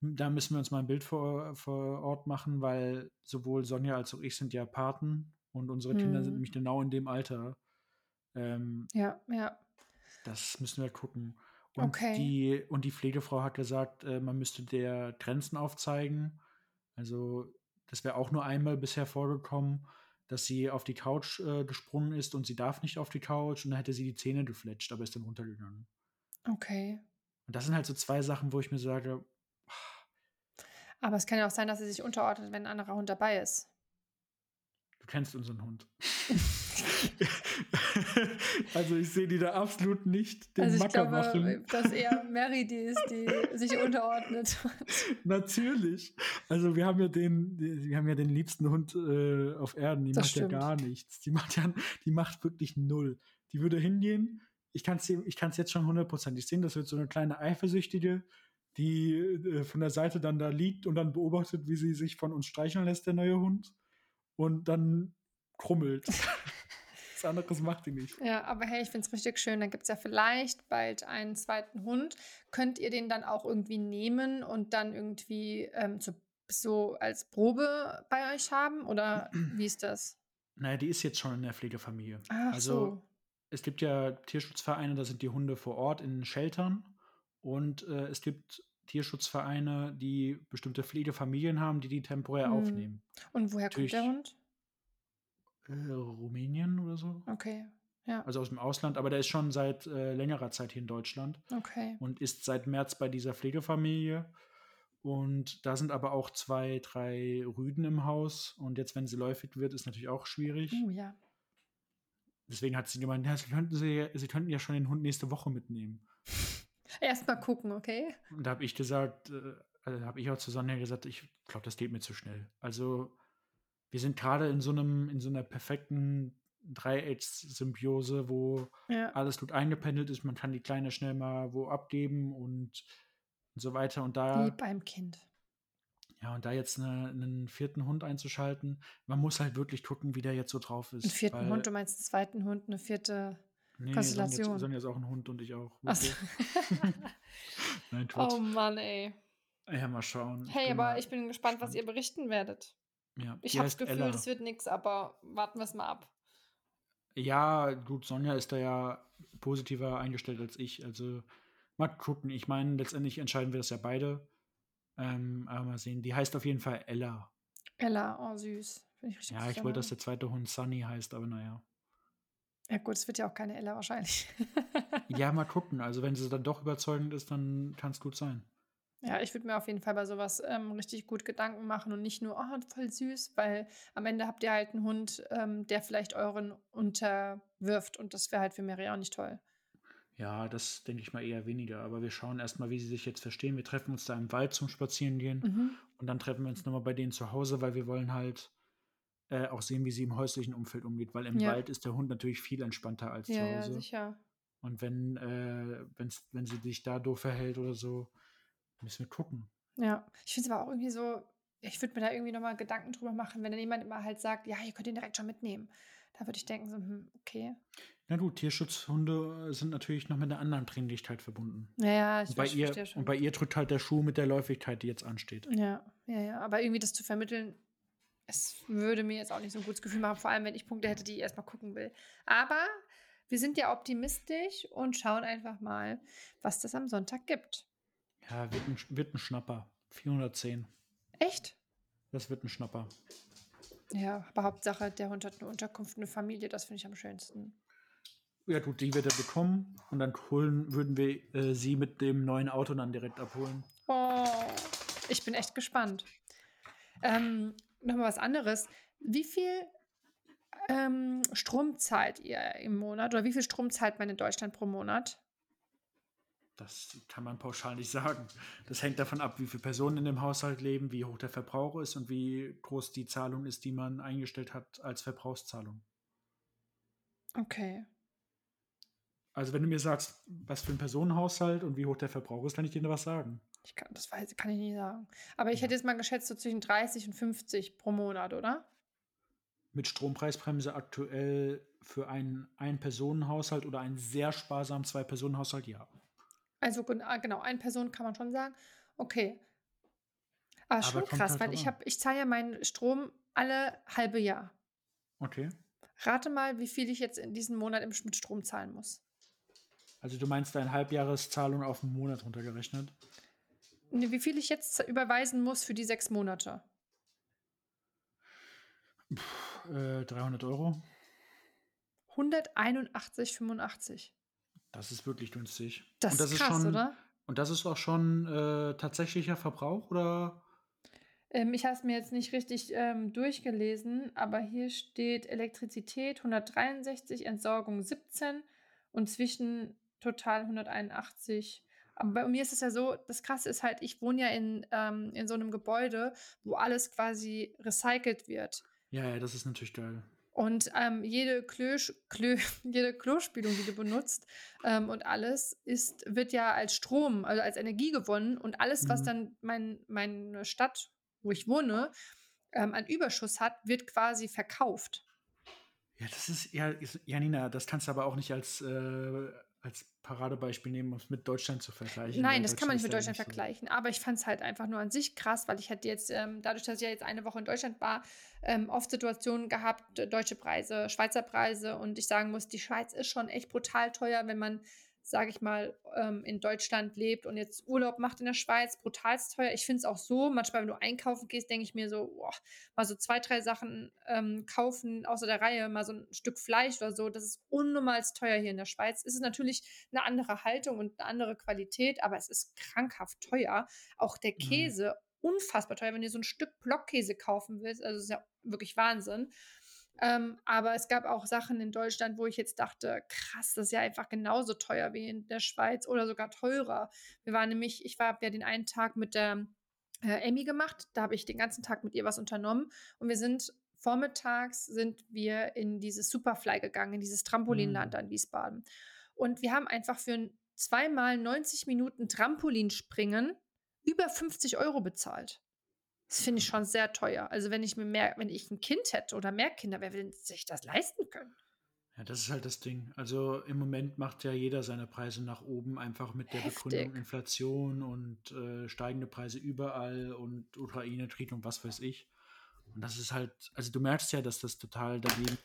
da müssen wir uns mal ein Bild vor, vor Ort machen, weil sowohl Sonja als auch ich sind ja Paten und unsere Kinder sind Hm. nämlich genau in dem Alter. Ähm, Ja, ja. das müssen wir gucken. Und, Okay. die, und die Pflegefrau hat gesagt, äh, man müsste der Grenzen aufzeigen. Also, das wäre auch nur einmal bisher vorgekommen, dass sie auf die Couch äh, gesprungen ist und sie darf nicht auf die Couch und dann hätte sie die Zähne gefletscht, aber ist dann runtergegangen. Okay. Und das sind halt so zwei Sachen, wo ich mir sage, Aber es kann ja auch sein, dass sie sich unterordnet, wenn ein anderer Hund dabei ist. Du kennst unseren Hund. also ich sehe die da absolut nicht den also ich Macker glaube, machen. dass eher Mary die ist, die sich unterordnet. Natürlich. Also wir haben ja den, wir haben ja den liebsten Hund äh, auf Erden. Die Das macht stimmt. ja gar nichts. Die macht ja, die macht wirklich null. Die würde hingehen. Ich kann es ich kann's jetzt schon hundertprozentig sehen. Das wird so eine kleine Eifersüchtige, die äh, von der Seite dann da liegt und dann beobachtet, wie sie sich von uns streicheln lässt, der neue Hund. Und dann krummelt. Was anderes macht die nicht. Ja, aber hey, ich finde es richtig schön. Dann gibt es ja vielleicht bald einen zweiten Hund. Könnt ihr den dann auch irgendwie nehmen und dann irgendwie ähm, zu, so als Probe bei euch haben? Oder wie ist das? Naja, die ist jetzt schon in der Pflegefamilie. Ach also so. es gibt ja Tierschutzvereine, da sind die Hunde vor Ort in Sheltern und äh, es gibt Tierschutzvereine, die bestimmte Pflegefamilien haben, die die temporär Hm. aufnehmen. Und woher kommt der Natürlich Hund? äh, Rumänien oder so. Okay. Ja. Also aus dem Ausland, aber der ist schon seit äh, längerer Zeit hier in Deutschland Okay. und ist seit März bei dieser Pflegefamilie. Und da sind aber auch zwei, drei Rüden im Haus. Und jetzt, wenn sie läufig wird, ist natürlich auch schwierig. Oh ja. Deswegen hat sie gemeint, ja, sie, könnten sie, sie könnten ja schon den Hund nächste Woche mitnehmen. Erstmal gucken, okay? Und da habe ich gesagt, äh, also habe ich auch zu Sonja gesagt, ich glaube, das geht mir zu schnell. Also wir sind gerade in so einem, in so einer perfekten Dreieckssymbiose, wo Ja. alles gut eingependelt ist. Man kann die Kleine schnell mal wo abgeben und, und so weiter. Und da, Wie beim Kind. ja, und da jetzt eine, einen vierten Hund einzuschalten, man muss halt wirklich gucken, wie der jetzt so drauf ist. Einen vierten Hund, du meinst einen zweiten Hund, eine vierte. Nee, Konstellation. Sonja, Sonja ist auch ein Hund und ich auch. So. Nein, Quatsch. oh Mann, ey. Ja, mal schauen. Ich Hey, aber mal ich bin gespannt, was ihr gespannt. berichten werdet. Ja, Ich habe das Gefühl, Ella. das wird nichts, aber warten wir es mal ab. Ja, gut, Sonja ist da ja positiver eingestellt als ich. Also mal gucken. Ich meine, letztendlich entscheiden wir das ja beide. Ähm, aber mal sehen. Die heißt auf jeden Fall Ella. Ella, oh süß. Ich Ja, ich wollte, dass der zweite Hund Sunny heißt, aber naja. Ja gut, es wird ja auch keine Ella wahrscheinlich. Ja, mal gucken. Also wenn sie dann doch überzeugend ist, dann kann es gut sein. Ja, ich würde mir auf jeden Fall bei sowas ähm, richtig gut Gedanken machen und nicht nur, oh, voll süß, weil am Ende habt ihr halt einen Hund, ähm, der vielleicht euren unterwirft und das wäre halt für Mary auch nicht toll. Ja, das denke ich mal eher weniger. Aber wir schauen erstmal, wie sie sich jetzt verstehen. Wir treffen uns da im Wald zum Spazierengehen. Mhm. Und dann treffen wir uns nochmal bei denen zu Hause, weil wir wollen halt äh, auch sehen, wie sie im häuslichen Umfeld umgeht. Weil im Ja. Wald ist der Hund natürlich viel entspannter als Ja, zu ja, Hause. sicher. Und wenn, äh, wenn's, wenn sie sich da doof verhält oder so, müssen wir gucken. Ja, ich finde es aber auch irgendwie so, ich würde mir da irgendwie nochmal Gedanken drüber machen, wenn dann jemand immer halt sagt, ja, ihr könnt ihn direkt schon mitnehmen. Da würde ich denken, so, hm, okay. Na gut, Tierschutzhunde sind natürlich noch mit einer anderen Dringlichkeit verbunden. Ja, ja, ich Und bei, ihr, schon. und bei ihr drückt halt der Schuh mit der Läufigkeit, die jetzt ansteht. Ja, ja, ja. Aber irgendwie das zu vermitteln, es würde mir jetzt auch nicht so ein gutes Gefühl machen, vor allem wenn ich Punkte hätte, die ich erstmal gucken will. Aber wir sind ja optimistisch und schauen einfach mal, was das am Sonntag gibt. Ja, wird ein, wird ein Schnapper. 410. Echt? Das wird ein Schnapper. Ja, aber Hauptsache, der Hund hat eine Unterkunft, eine Familie, das finde ich am schönsten. Ja gut, die wird er bekommen und dann holen, würden wir äh, sie mit dem neuen Auto dann direkt abholen. Oh, ich bin echt gespannt. Ähm, Nochmal was anderes. Wie viel ähm, Strom zahlt ihr im Monat oder wie viel Strom zahlt man in Deutschland pro Monat? Das kann man pauschal nicht sagen. Das hängt davon ab, wie viele Personen in dem Haushalt leben, wie hoch der Verbrauch ist und wie groß die Zahlung ist, die man eingestellt hat als Verbrauchszahlung. Okay. Also wenn du mir sagst, was für ein Personenhaushalt und wie hoch der Verbrauch ist, kann ich dir was sagen. Ich kann, das weiß, kann ich nicht sagen. Aber ich Ja. hätte jetzt mal geschätzt, so zwischen 30 und 50 pro Monat, oder? Mit Strompreisbremse aktuell für einen Ein-Personen-Haushalt oder einen sehr sparsamen Zwei-Personen-Haushalt, ja. Also ah, genau, eine Person kann man schon sagen. Okay. Aber, Aber schon krass, halt weil ich habe, ich zahle ja meinen Strom alle halbe Jahr. Okay. Rate mal, wie viel ich jetzt in diesem Monat im Schmidt Strom zahlen muss. Also du meinst deine Halbjahreszahlung auf einen Monat runtergerechnet? Ne, Wie viel ich jetzt überweisen muss für die sechs Monate. Puh, äh, 300 Euro. 181,85. Das ist wirklich günstig. Das, und das ist krass, schon, oder? Und das ist auch schon äh, tatsächlicher Verbrauch oder? Ähm, ich habe es mir jetzt nicht richtig ähm, durchgelesen, aber hier steht Elektrizität 163, Entsorgung 17 und zwischen total 181. Aber bei mir ist es ja so, das Krasse ist halt, ich wohne ja in, ähm, in so einem Gebäude, wo alles quasi recycelt wird. Ja, ja, das ist natürlich geil. Und ähm, jede, Klösch, Klö, jede Klospülung, die du benutzt ähm, und alles, ist, wird ja als Strom, also als Energie gewonnen. Und alles, was Mhm. dann mein, meine Stadt, wo ich wohne, ähm, an Überschuss hat, wird quasi verkauft. Ja, das ist ja, Janina, das kannst du aber auch nicht als, äh, als Paradebeispiel nehmen, um es mit Deutschland zu vergleichen. Nein, das kann man nicht mit Deutschland vergleichen. So. Aber ich fand es halt einfach nur an sich krass, weil ich hatte jetzt, ähm, dadurch, dass ich ja jetzt eine Woche in Deutschland war, ähm, oft Situationen gehabt, deutsche Preise, Schweizer Preise. Und ich sagen muss, die Schweiz ist schon echt brutal teuer, wenn man sage ich mal, ähm, in Deutschland lebt und jetzt Urlaub macht in der Schweiz, brutalst teuer. Ich finde es auch so, manchmal, wenn du einkaufen gehst, denke ich mir so, boah, mal so zwei, drei Sachen ähm, kaufen außer der Reihe, mal so ein Stück Fleisch oder so, das ist unnormals teuer hier in der Schweiz. Es ist natürlich eine andere Haltung und eine andere Qualität, aber es ist krankhaft teuer. Auch der mhm. Käse, mhm. unfassbar teuer, wenn du so ein Stück Blockkäse kaufen willst, also das ist ja wirklich Wahnsinn. Ähm, aber es gab auch Sachen in Deutschland, wo ich jetzt dachte, krass, das ist ja einfach genauso teuer wie in der Schweiz oder sogar teurer. Wir waren nämlich, ich war ja den einen Tag mit der äh, Emmy gemacht, da habe ich den ganzen Tag mit ihr was unternommen und wir sind vormittags sind wir in dieses Superfly gegangen, in dieses Trampolinland mhm. an Wiesbaden. Und wir haben einfach für zweimal 90 Minuten Trampolinspringen über 50 Euro bezahlt. Das finde ich schon sehr teuer. Also wenn ich mir mehr, wenn ich ein Kind hätte oder mehr Kinder, wer will sich das leisten können? Ja, das ist halt das Ding. Also im Moment macht ja jeder seine Preise nach oben, einfach mit der Heftig. Begründung Inflation und äh, steigende Preise überall und Ukraine-Krieg und was weiß ich. Und das ist halt, also du merkst ja, dass das total dagegen,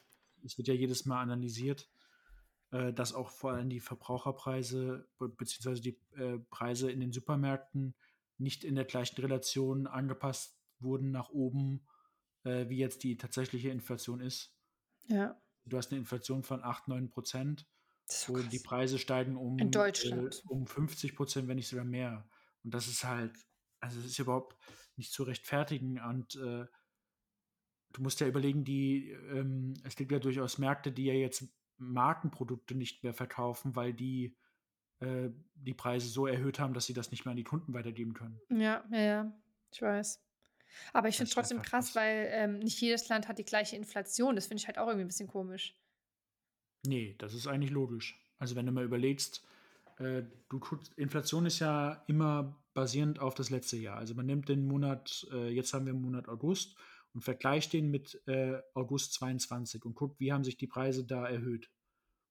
es wird ja jedes Mal analysiert, äh, dass auch vor allem die Verbraucherpreise beziehungsweise die äh, Preise in den Supermärkten nicht in der gleichen Relation angepasst wurden nach oben, äh, wie jetzt die tatsächliche Inflation ist. Ja. Du hast eine Inflation von 8, 9 Prozent so und die Preise steigen um, in Deutschland. Äh, um 50 Prozent, wenn nicht sogar mehr. Und das ist halt, also es ist überhaupt nicht zu rechtfertigen. Und äh, du musst ja überlegen, die, ähm, es gibt ja durchaus Märkte, die ja jetzt Markenprodukte nicht mehr verkaufen, weil die äh, die Preise so erhöht haben, dass sie das nicht mehr an die Kunden weitergeben können. Ja, ja, ja, ich weiß. Aber ich finde es trotzdem krass, krass, weil ähm, nicht jedes Land hat die gleiche Inflation. Das finde ich halt auch irgendwie ein bisschen komisch. Nee, das ist eigentlich logisch. Also wenn du mal überlegst, äh, du, Inflation ist ja immer basierend auf das letzte Jahr. Also man nimmt den Monat, äh, jetzt haben wir den Monat August und vergleicht den mit äh, August 22 und guckt, wie haben sich die Preise da erhöht.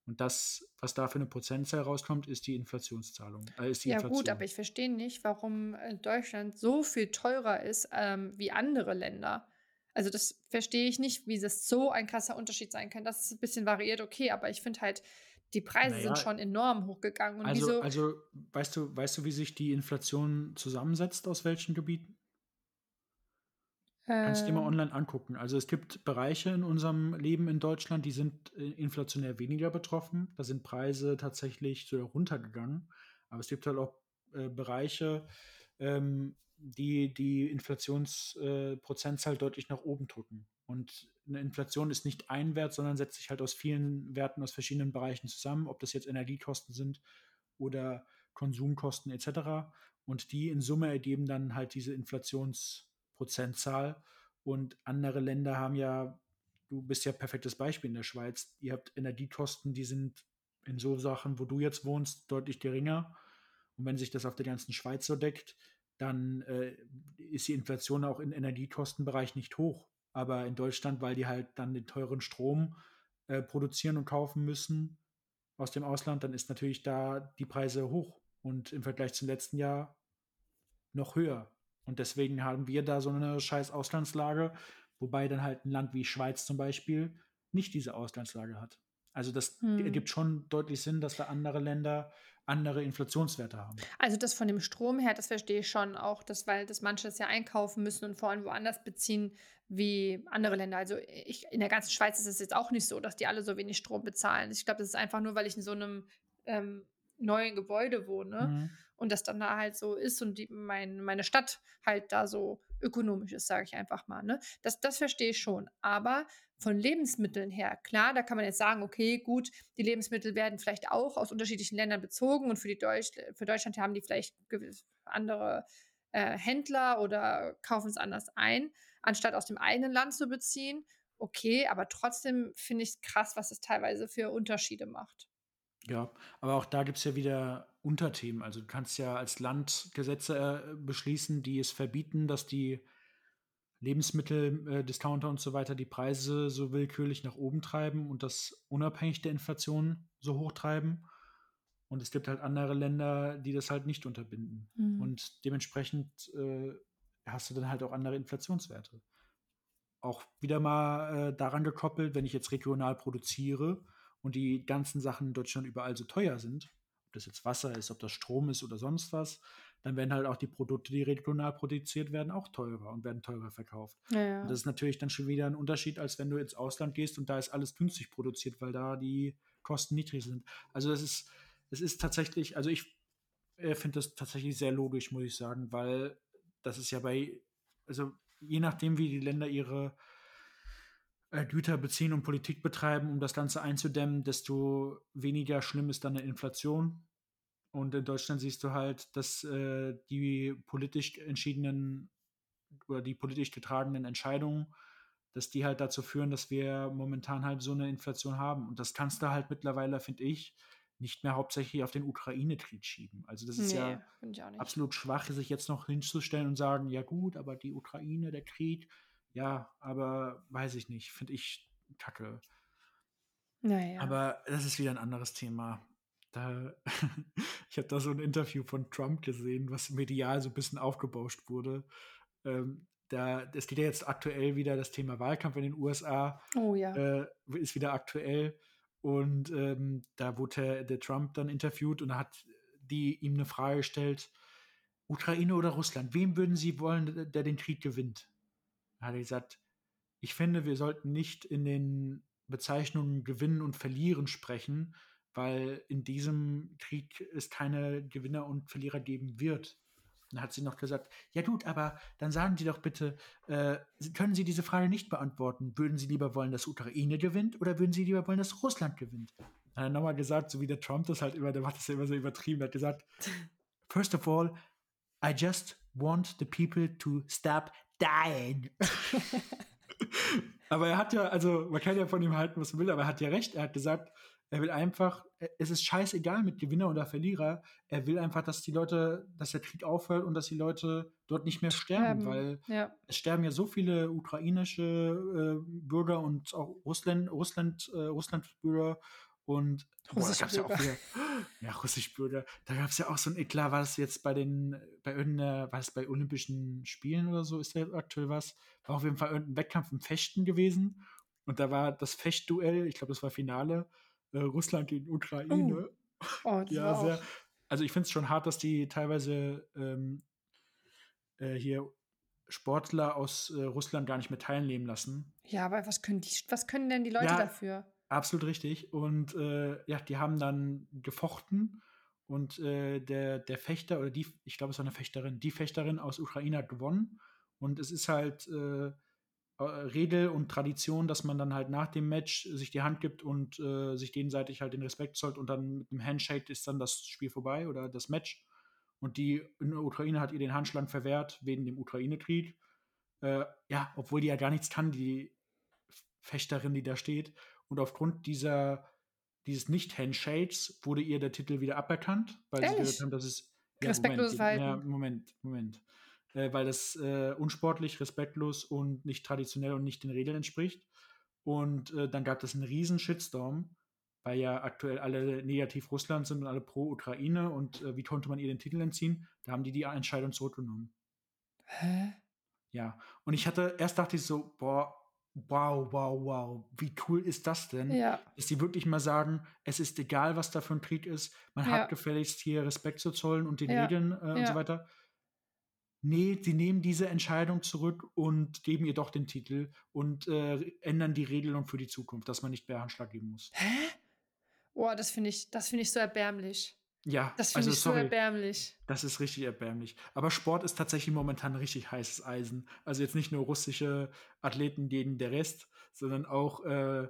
Und das, was da für eine Prozentzahl rauskommt, ist die Inflationszahlung. Äh, ist die ja Inflation. gut, aber ich verstehe nicht, warum äh, Deutschland so viel teurer ist ähm, wie andere Länder. Also das verstehe ich nicht, wie das so ein krasser Unterschied sein kann. Das ist ein bisschen variiert, okay, aber ich finde halt, die Preise naja, sind schon enorm hochgegangen. also, wieso? also weißt du, weißt du, wie sich die Inflation zusammensetzt aus welchen Gebieten? Kannst du dir mal ähm. online angucken. Also es gibt Bereiche in unserem Leben in Deutschland, die sind äh, inflationär weniger betroffen. Da sind Preise tatsächlich so runtergegangen. Aber es gibt halt auch äh, Bereiche, ähm, die die Inflationsprozentzahl äh, deutlich nach oben drücken. Und eine Inflation ist nicht ein Wert, sondern setzt sich halt aus vielen Werten aus verschiedenen Bereichen zusammen, ob das jetzt Energiekosten sind oder Konsumkosten etc. Und die in Summe ergeben dann halt diese Inflations- Prozentzahl. Und andere Länder haben ja, du bist ja perfektes Beispiel in der Schweiz, ihr habt Energiekosten, die sind in so Sachen, wo du jetzt wohnst, deutlich geringer. Und wenn sich das auf der ganzen Schweiz so deckt, dann äh, ist die Inflation auch im Energiekostenbereich nicht hoch. Aber in Deutschland, weil die halt dann den teuren Strom äh, produzieren und kaufen müssen aus dem Ausland, dann ist natürlich da die Preise hoch und im Vergleich zum letzten Jahr noch höher. Und deswegen haben wir da so eine scheiß Auslandslage, wobei dann halt ein Land wie Schweiz zum Beispiel nicht diese Auslandslage hat. Also das hm. ergibt schon deutlich Sinn, dass da andere Länder andere Inflationswerte haben. Also das von dem Strom her, das verstehe ich schon auch, dass, weil das manche das ja einkaufen müssen und vor allem woanders beziehen wie andere Länder. Also ich, in der ganzen Schweiz ist es jetzt auch nicht so, dass die alle so wenig Strom bezahlen. Ich glaube, das ist einfach nur, weil ich in so einem ähm, neuen Gebäude wohne mhm. Und das dann da halt so ist und die, mein, meine Stadt halt da so ökonomisch ist, sage ich einfach mal. Ne? Das, das verstehe ich schon. Aber von Lebensmitteln her, klar, da kann man jetzt sagen, okay, gut, die Lebensmittel werden vielleicht auch aus unterschiedlichen Ländern bezogen und für, die Deutsch, für Deutschland haben die vielleicht andere äh, Händler oder kaufen es anders ein, anstatt aus dem eigenen Land zu beziehen. Okay, aber trotzdem finde ich es krass, was es teilweise für Unterschiede macht. Ja, aber auch da gibt es ja wieder Unterthemen. Also du kannst ja als Land Gesetze äh, beschließen, die es verbieten, dass die Lebensmittel, äh, Discounter und so weiter die Preise so willkürlich nach oben treiben und das unabhängig der Inflation so hoch treiben. Und es gibt halt andere Länder, die das halt nicht unterbinden. Mhm. Und dementsprechend äh, hast du dann halt auch andere Inflationswerte. Auch wieder mal äh, daran gekoppelt, wenn ich jetzt regional produziere und die ganzen Sachen in Deutschland überall so teuer sind, ob das jetzt Wasser ist, ob das Strom ist oder sonst was, dann werden halt auch die Produkte, die regional produziert werden, auch teurer und werden teurer verkauft. Ja. Und das ist natürlich dann schon wieder ein Unterschied, als wenn du ins Ausland gehst und da ist alles günstig produziert, weil da die Kosten niedrig sind. Also das ist, es ist tatsächlich, also ich äh, finde das tatsächlich sehr logisch, muss ich sagen, weil das ist ja bei, also je nachdem, wie die Länder ihre Güter beziehen und Politik betreiben, um das Ganze einzudämmen, desto weniger schlimm ist dann eine Inflation. Und in Deutschland siehst du halt, dass äh, die politisch entschiedenen oder die politisch getragenen Entscheidungen, dass die halt dazu führen, dass wir momentan halt so eine Inflation haben. Und das kannst du halt mittlerweile, finde ich, nicht mehr hauptsächlich auf den Ukraine-Krieg schieben. Also das ist nee, ja absolut schwach, sich jetzt noch hinzustellen und sagen, ja gut, aber die Ukraine, der Krieg, ja, aber weiß ich nicht, finde ich kacke. Naja. Aber das ist wieder ein anderes Thema. Da, ich habe da so ein Interview von Trump gesehen, was medial so ein bisschen aufgebauscht wurde. Ähm, da, es geht ja jetzt aktuell wieder das Thema Wahlkampf in den USA. Oh ja. Äh, ist wieder aktuell. Und ähm, da wurde der, der Trump dann interviewt und da hat die ihm eine Frage gestellt: Ukraine oder Russland, wem würden Sie wollen, der den Krieg gewinnt? Da hat er gesagt: Ich finde, wir sollten nicht in den Bezeichnungen gewinnen und verlieren sprechen, weil in diesem Krieg es keine Gewinner und Verlierer geben wird. Dann hat sie noch gesagt, ja gut, aber dann sagen Sie doch bitte, äh, können Sie diese Frage nicht beantworten? Würden Sie lieber wollen, dass Ukraine gewinnt oder würden Sie lieber wollen, dass Russland gewinnt? Dann hat er nochmal gesagt, so wie der Trump das halt immer, der macht das ja immer so übertrieben, der hat gesagt, first of all, I just want the people to stop dying. aber er hat ja, also man kann ja von ihm halten, was man will, aber er hat ja recht, er hat gesagt, er will einfach, es ist scheißegal mit Gewinner oder Verlierer. Er will einfach, dass die Leute, dass der Krieg aufhört und dass die Leute dort nicht mehr sterben, sterben. weil ja. es sterben ja so viele ukrainische äh, Bürger und auch Russland, Russland, äh, Russlandbürger und russische boah, Bürger. Ja, wieder, ja, russische Bürger. Da gab es ja auch so ein Eklat, war das jetzt bei den, bei irgendeiner, war es bei Olympischen Spielen oder so, ist da aktuell was? War auf jeden Fall irgendein Wettkampf im Fechten gewesen. Und da war das Fechtduell, ich glaube, das war Finale äh, Russland gegen Ukraine. Oh. Oh, ja, sehr. Also ich finde es schon hart, dass die teilweise ähm, äh, hier Sportler aus äh, Russland gar nicht mehr teilnehmen lassen. Ja, aber was können, die, was können denn die Leute ja, dafür? Absolut richtig. Und äh, ja, die haben dann gefochten und äh, der, der Fechter oder die, ich glaube, es war eine Fechterin, die Fechterin aus Ukraine hat gewonnen. Und es ist halt äh, äh, Regel und Tradition, dass man dann halt nach dem Match sich die Hand gibt und äh, sich gegenseitig halt den Respekt zollt und dann mit einem Handshake ist dann das Spiel vorbei oder das Match. Und die in der Ukraine hat ihr den Handschlag verwehrt wegen dem Ukraine-Krieg. Äh, ja, obwohl die ja gar nichts kann, die Fechterin, die da steht. Und aufgrund dieser, dieses Nicht-Handshakes wurde ihr der Titel wieder aberkannt, weil Ehrlich? sie gesagt haben, dass es. Ja, Respektloses Verhalten. Ja, Moment, Moment äh, weil das äh, unsportlich, respektlos und nicht traditionell und nicht den Regeln entspricht. Und äh, dann gab es einen riesen Shitstorm, weil ja aktuell alle negativ Russland sind und alle pro Ukraine und äh, wie konnte man ihr den Titel entziehen? Da haben die die Entscheidung zurückgenommen. Hä? Ja, und ich hatte, erst dachte ich so, boah, wow, wow, wow, wie cool ist das denn? Ja. Dass die wirklich mal sagen, es ist egal, was da für ein Krieg ist, man ja. hat gefälligst hier Respekt zu zollen und den ja. Regeln äh, und so weiter nee, sie nehmen diese Entscheidung zurück und geben ihr doch den Titel und äh, ändern die Regelung für die Zukunft, dass man nicht mehr Handschlag geben muss. Hä? Boah, das finde ich, das finde ich so erbärmlich. Ja, das finde also, ich so sorry, erbärmlich. Das ist richtig erbärmlich. Aber Sport ist tatsächlich momentan richtig heißes Eisen. Also jetzt nicht nur russische Athleten gegen der Rest, sondern auch äh,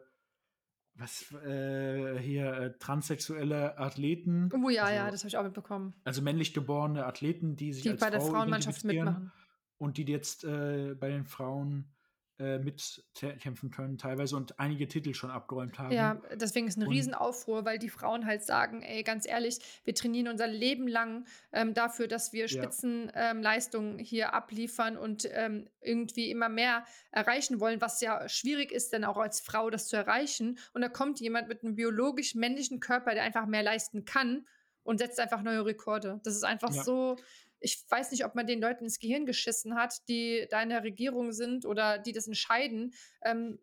was äh, hier äh, transsexuelle Athleten. Oh ja, also, ja, das habe ich auch mitbekommen. Also männlich geborene Athleten, die sich die als bei der Frau Frauenmannschaft mitmachen und die jetzt äh, bei den Frauen äh, mitkämpfen können teilweise und einige Titel schon abgeräumt haben. Ja, deswegen ist und Riesenaufruhr, weil die Frauen halt sagen, ey, ganz ehrlich, wir trainieren unser Leben lang ähm, dafür, dass wir Spitzenleistungen ähm, hier abliefern und ähm, irgendwie immer mehr erreichen wollen, was ja schwierig ist, dann auch als Frau das zu erreichen. Und da kommt jemand mit einem biologisch männlichen Körper, der einfach mehr leisten kann und setzt einfach neue Rekorde. Das ist einfach ja. so. Ich weiß nicht, ob man den Leuten ins Gehirn geschissen hat, die da in der Regierung sind oder die das entscheiden. Ähm,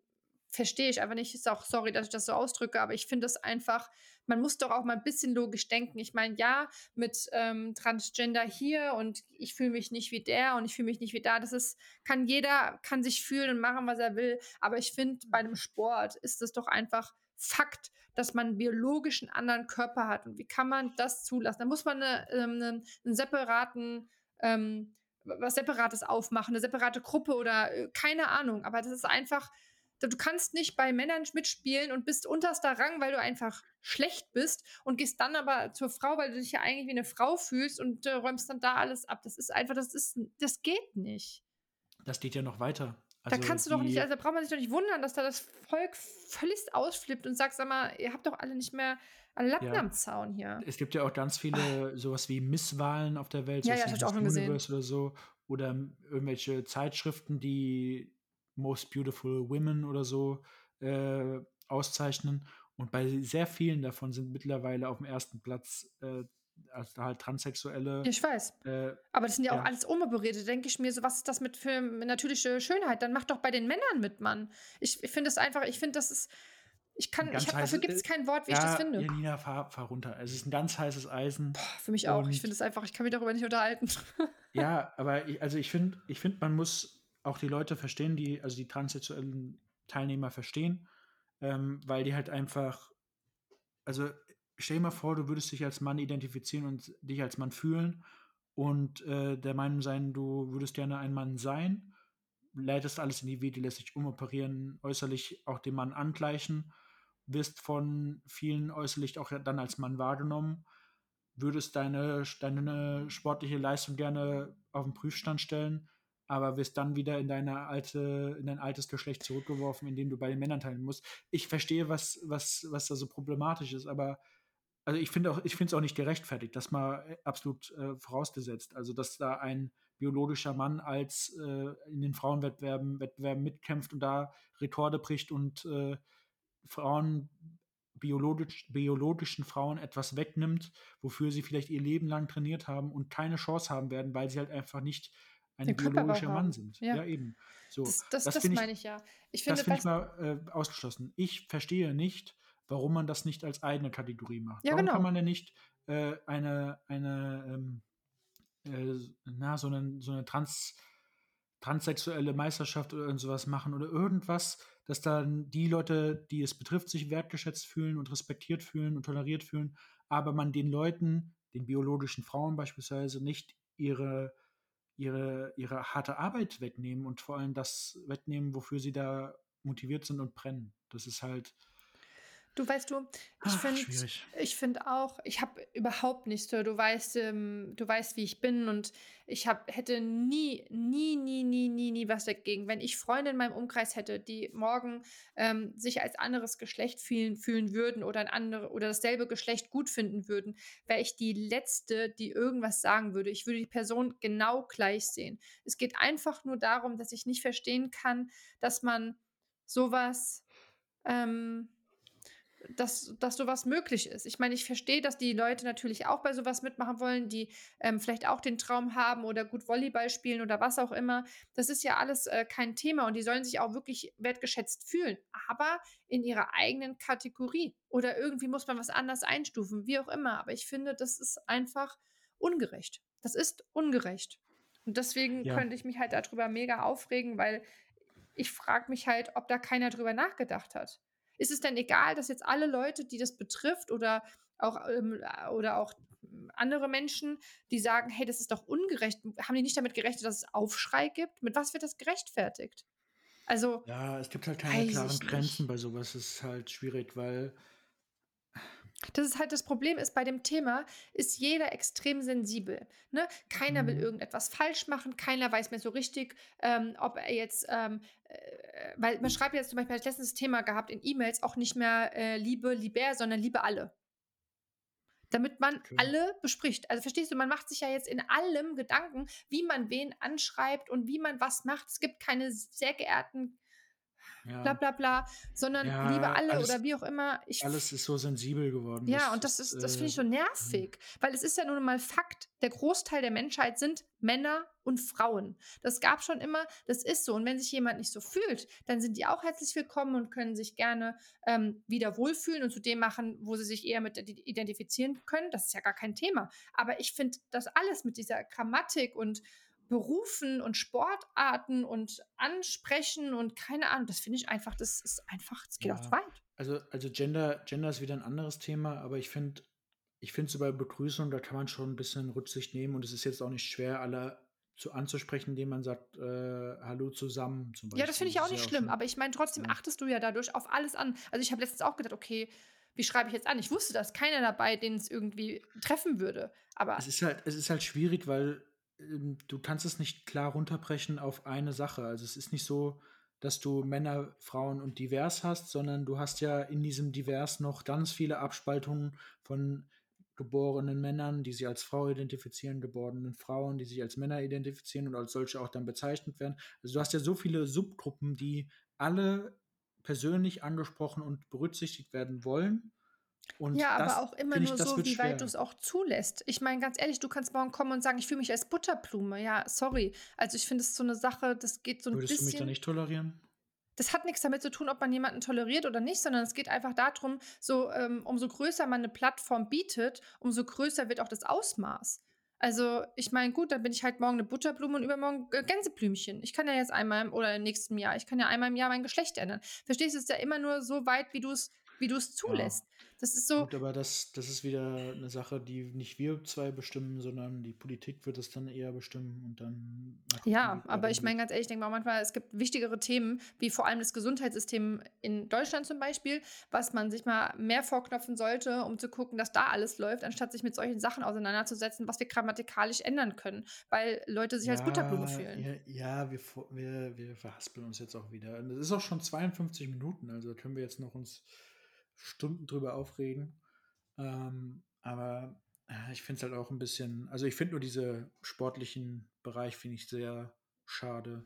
verstehe ich einfach nicht. Ist auch sorry, dass ich das so ausdrücke, aber ich finde es einfach, man muss doch auch mal ein bisschen logisch denken. Ich meine, ja, mit ähm, Transgender hier und ich fühle mich nicht wie der und ich fühle mich nicht wie da. Das ist, kann jeder, kann sich fühlen und machen, was er will. Aber ich finde, bei einem Sport ist es doch einfach Fakt, dass man einen biologischen anderen Körper hat. Und wie kann man das zulassen? Da muss man eine, ähm, einen, einen separaten ähm, was Separates aufmachen, eine separate Gruppe oder äh, keine Ahnung. Aber das ist einfach, Du kannst nicht bei Männern mitspielen und bist unterster Rang, weil du einfach schlecht bist und gehst dann aber zur Frau, weil du dich ja eigentlich wie eine Frau fühlst und äh, räumst dann da alles ab. Das ist einfach, das ist, das geht nicht. Das geht ja noch weiter. Also da kannst du doch nicht, also da braucht man sich doch nicht wundern, dass da das Volk völlig ausflippt und sagt, sag mal, ihr habt doch alle nicht mehr alle Latten ja. am Zaun hier. Es gibt ja auch ganz viele sowas wie Misswahlen auf der Welt, ja, ja, das ich auch schon gesehen. oder so. Oder irgendwelche Zeitschriften, die Most Beautiful Women oder so äh, auszeichnen. Und bei sehr vielen davon sind mittlerweile auf dem ersten Platz äh, also halt Transsexuelle. Ich weiß. Äh, Aber das sind ja, ja. auch alles Umoperierte. Denke ich mir so, was ist das mit für natürliche Schönheit? Dann mach doch bei den Männern mit, Mann. Ich, ich finde es einfach, ich finde, das ist. Ich kann, ich hab, dafür gibt es kein Wort, wie ja, ich das finde. Janina, fahr, fahr runter. Es ist ein ganz heißes Eisen. Boah, für mich auch. Ich finde es einfach, ich kann mich darüber nicht unterhalten. ja, aber ich, also ich finde, ich finde, man muss auch die Leute verstehen, die, also die transsexuellen Teilnehmer verstehen, ähm, weil die halt einfach, also stell dir mal vor, du würdest dich als Mann identifizieren und dich als Mann fühlen und äh, der Meinung sein, du würdest gerne ein Mann sein, leitest alles in die Wege, lässt dich umoperieren, äußerlich auch dem Mann angleichen, wirst von vielen äußerlich auch dann als Mann wahrgenommen, würdest deine, deine sportliche Leistung gerne auf den Prüfstand stellen, aber wirst dann wieder in deine alte, in dein altes Geschlecht zurückgeworfen, indem du bei den Männern teilen musst. Ich verstehe, was, was, was da so problematisch ist, aber also ich finde auch, ich finde es auch nicht gerechtfertigt, das mal äh, absolut äh, vorausgesetzt. Also dass da ein biologischer Mann als äh, in den Frauenwettbewerben Wettbewerben mitkämpft und da Rekorde bricht und äh, Frauen biologisch, biologischen Frauen etwas wegnimmt, wofür sie vielleicht ihr Leben lang trainiert haben und keine Chance haben werden, weil sie halt einfach nicht ein biologischer Mann sind. Ja. ja, eben. So, das, das, das, das meine ich, ja. Ich finde, das finde ich mal äh, ausgeschlossen. Ich verstehe nicht, warum man das nicht als eigene Kategorie macht. Ja, warum genau. kann man denn nicht äh, eine, eine ähm, äh, na, so eine, so eine Trans, transsexuelle Meisterschaft oder sowas machen oder irgendwas, dass dann die Leute, die es betrifft, sich wertgeschätzt fühlen und respektiert fühlen und toleriert fühlen, aber man den Leuten, den biologischen Frauen beispielsweise, nicht ihre ihre, ihre harte Arbeit wegnehmen und vor allem das wegnehmen, wofür sie da motiviert sind und brennen. Das ist halt. Du weißt du, ich finde ich finde auch, ich habe überhaupt nichts, du weißt, ähm, du weißt, wie ich bin und ich hab, hätte nie, nie, nie, nie, nie, nie was dagegen, wenn ich Freunde in meinem Umkreis hätte, die morgen ähm, sich als anderes Geschlecht fühlen, fühlen würden oder ein andere oder dasselbe Geschlecht gut finden würden, wäre ich die letzte, die irgendwas sagen würde. Ich würde die Person genau gleich sehen. Es geht einfach nur darum, dass ich nicht verstehen kann, dass man sowas ähm, dass, dass sowas möglich ist. Ich meine, ich verstehe, dass die Leute natürlich auch bei sowas mitmachen wollen, die ähm, vielleicht auch den Traum haben oder gut Volleyball spielen oder was auch immer. Das ist ja alles äh, kein Thema und die sollen sich auch wirklich wertgeschätzt fühlen, aber in ihrer eigenen Kategorie. Oder irgendwie muss man was anders einstufen, wie auch immer. Aber ich finde, das ist einfach ungerecht. Das ist ungerecht. Und deswegen ja. könnte ich mich halt darüber mega aufregen, weil ich frage mich halt, ob da keiner drüber nachgedacht hat. Ist es denn egal, dass jetzt alle Leute, die das betrifft oder auch, ähm, oder auch andere Menschen, die sagen, hey, das ist doch ungerecht, haben die nicht damit gerechnet, dass es Aufschrei gibt? Mit was wird das gerechtfertigt? Also. Ja, es gibt halt keine klaren Grenzen bei sowas. Es ist halt schwierig, weil das ist halt das Problem ist bei dem Thema ist jeder extrem sensibel. Ne? Keiner mhm. will irgendetwas falsch machen, keiner weiß mehr so richtig, ähm, ob er jetzt, ähm, äh, weil man schreibt jetzt zum Beispiel, ich letztens das Thema gehabt in E-Mails auch nicht mehr äh, Liebe, Lieber, sondern Liebe alle. Damit man okay. alle bespricht. Also verstehst du, man macht sich ja jetzt in allem Gedanken, wie man wen anschreibt und wie man was macht. Es gibt keine sehr geehrten ja. bla bla bla, sondern ja, liebe alle alles, oder wie auch immer. Ich, alles ist so sensibel geworden. Ja, das, und das ist, das finde ich so äh, nervig, äh, weil es ist ja nun mal Fakt, der Großteil der Menschheit sind Männer und Frauen. Das gab schon immer, das ist so. Und wenn sich jemand nicht so fühlt, dann sind die auch herzlich willkommen und können sich gerne ähm, wieder wohlfühlen und zu dem machen, wo sie sich eher mit identifizieren können. Das ist ja gar kein Thema. Aber ich finde das alles mit dieser Grammatik und Berufen und Sportarten und Ansprechen und keine Ahnung, das finde ich einfach, das ist einfach, es geht ja, auch weit. Also, also Gender, Gender ist wieder ein anderes Thema, aber ich finde, ich finde so bei Begrüßung, da kann man schon ein bisschen Rücksicht nehmen und es ist jetzt auch nicht schwer, alle zu anzusprechen, indem man sagt, äh, hallo zusammen zum Beispiel. Ja, das finde ich auch nicht schlimm, auch aber ich meine, trotzdem ja. achtest du ja dadurch auf alles an. Also ich habe letztens auch gedacht, okay, wie schreibe ich jetzt an? Ich wusste, dass keiner dabei, den es irgendwie treffen würde. Aber es ist halt, es ist halt schwierig, weil du kannst es nicht klar runterbrechen auf eine Sache. Also es ist nicht so, dass du Männer, Frauen und divers hast, sondern du hast ja in diesem divers noch ganz viele Abspaltungen von geborenen Männern, die sich als Frau identifizieren, geborenen Frauen, die sich als Männer identifizieren und als solche auch dann bezeichnet werden. Also du hast ja so viele Subgruppen, die alle persönlich angesprochen und berücksichtigt werden wollen. Und ja, aber auch immer nur ich, so, wie schwer. weit du es auch zulässt. Ich meine, ganz ehrlich, du kannst morgen kommen und sagen, ich fühle mich als Butterblume. Ja, sorry. Also ich finde es so eine Sache, das geht so ein Würdest bisschen. Würdest du mich da nicht tolerieren? Das hat nichts damit zu tun, ob man jemanden toleriert oder nicht, sondern es geht einfach darum, so ähm, umso größer man eine Plattform bietet, umso größer wird auch das Ausmaß. Also, ich meine, gut, dann bin ich halt morgen eine Butterblume und übermorgen äh, Gänseblümchen. Ich kann ja jetzt einmal oder im nächsten Jahr, ich kann ja einmal im Jahr mein Geschlecht ändern. Verstehst du, es ist ja immer nur so weit, wie du es wie du es zulässt. Ja. Das ist so. Gut, aber das, das ist wieder eine Sache, die nicht wir zwei bestimmen, sondern die Politik wird es dann eher bestimmen und dann. Ja, aber ich meine ganz ehrlich, ich denke mal manchmal, es gibt wichtigere Themen, wie vor allem das Gesundheitssystem in Deutschland zum Beispiel, was man sich mal mehr vorknopfen sollte, um zu gucken, dass da alles läuft, anstatt sich mit solchen Sachen auseinanderzusetzen, was wir grammatikalisch ändern können, weil Leute sich ja, als Butterblume fühlen. Ja, ja wir, wir, wir verhaspeln uns jetzt auch wieder. Es ist auch schon 52 Minuten, also können wir jetzt noch uns Stunden drüber aufregen. Ähm, aber ich finde es halt auch ein bisschen, also ich finde nur diese sportlichen Bereich finde ich sehr schade.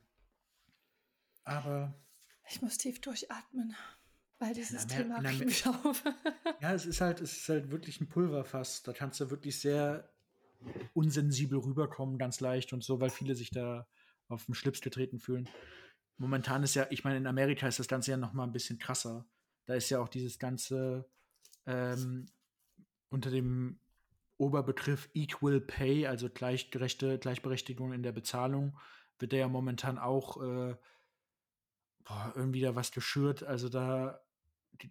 Aber ich muss tief durchatmen, weil dieses ja, Thema regt mich auf. ja, es ist halt, es ist halt wirklich ein Pulverfass. Da kannst du wirklich sehr unsensibel rüberkommen, ganz leicht und so, weil viele sich da auf den Schlips getreten fühlen. Momentan ist ja, ich meine, in Amerika ist das Ganze ja noch mal ein bisschen krasser. Da ist ja auch dieses ganze ähm, unter dem Oberbegriff Equal Pay, also gleichgerechte Gleichberechtigung in der Bezahlung, wird der ja momentan auch äh, boah, irgendwie da was geschürt. Also da,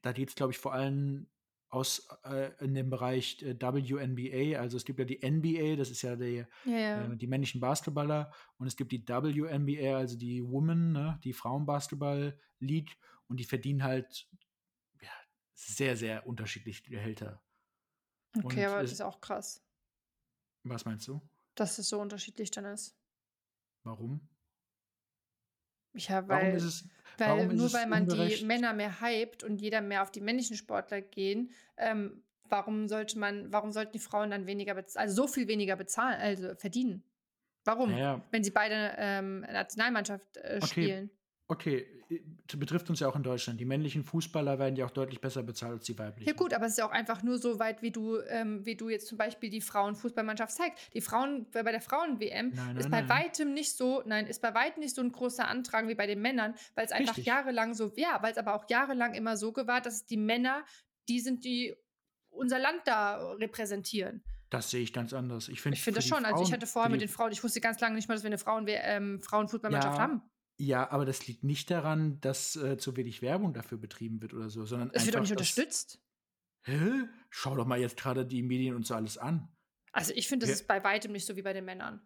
da geht es, glaube ich, vor allem aus äh, in dem Bereich äh, WNBA. Also es gibt ja die NBA, das ist ja die, ja, ja. Äh, die männlichen Basketballer, und es gibt die WNBA, also die Women, ne, die Frauenbasketball League, und die verdienen halt sehr, sehr unterschiedliche Gehälter. Okay, und aber das ist auch krass. Was meinst du? Dass es so unterschiedlich dann ist. Warum? Ja, weil, warum ist es, weil nur weil man ungerecht? die Männer mehr hypt und jeder mehr auf die männlichen Sportler gehen, ähm, warum sollte man, warum sollten die Frauen dann weniger bezahlen, also so viel weniger bezahlen, also verdienen? Warum? Ja, Wenn sie beide ähm, Nationalmannschaft äh, okay. spielen okay, betrifft uns ja auch in Deutschland. Die männlichen Fußballer werden ja auch deutlich besser bezahlt als die weiblichen. Ja gut, aber es ist ja auch einfach nur so weit, wie du, ähm, wie du jetzt zum Beispiel die Frauenfußballmannschaft zeigst. Die Frauen, bei der Frauen-WM ist bei nein. weitem nicht so, nein, ist bei weitem nicht so ein großer Antrag wie bei den Männern, weil es einfach Richtig. jahrelang so, ja, weil es aber auch jahrelang immer so war, dass die Männer, die sind, die unser Land da repräsentieren. Das sehe ich ganz anders. Ich finde ich find das schon. Frauen, also ich hatte vorher mit den Frauen, ich wusste ganz lange nicht mal, dass wir eine Frauen ähm, Frauenfußballmannschaft ja, haben. Ja, aber das liegt nicht daran, dass äh, zu wenig Werbung dafür betrieben wird oder so, sondern. Es wird doch nicht unterstützt. Hä? Schau doch mal jetzt gerade die Medien und so alles an. Also ich finde, das ja. ist bei weitem nicht so wie bei den Männern.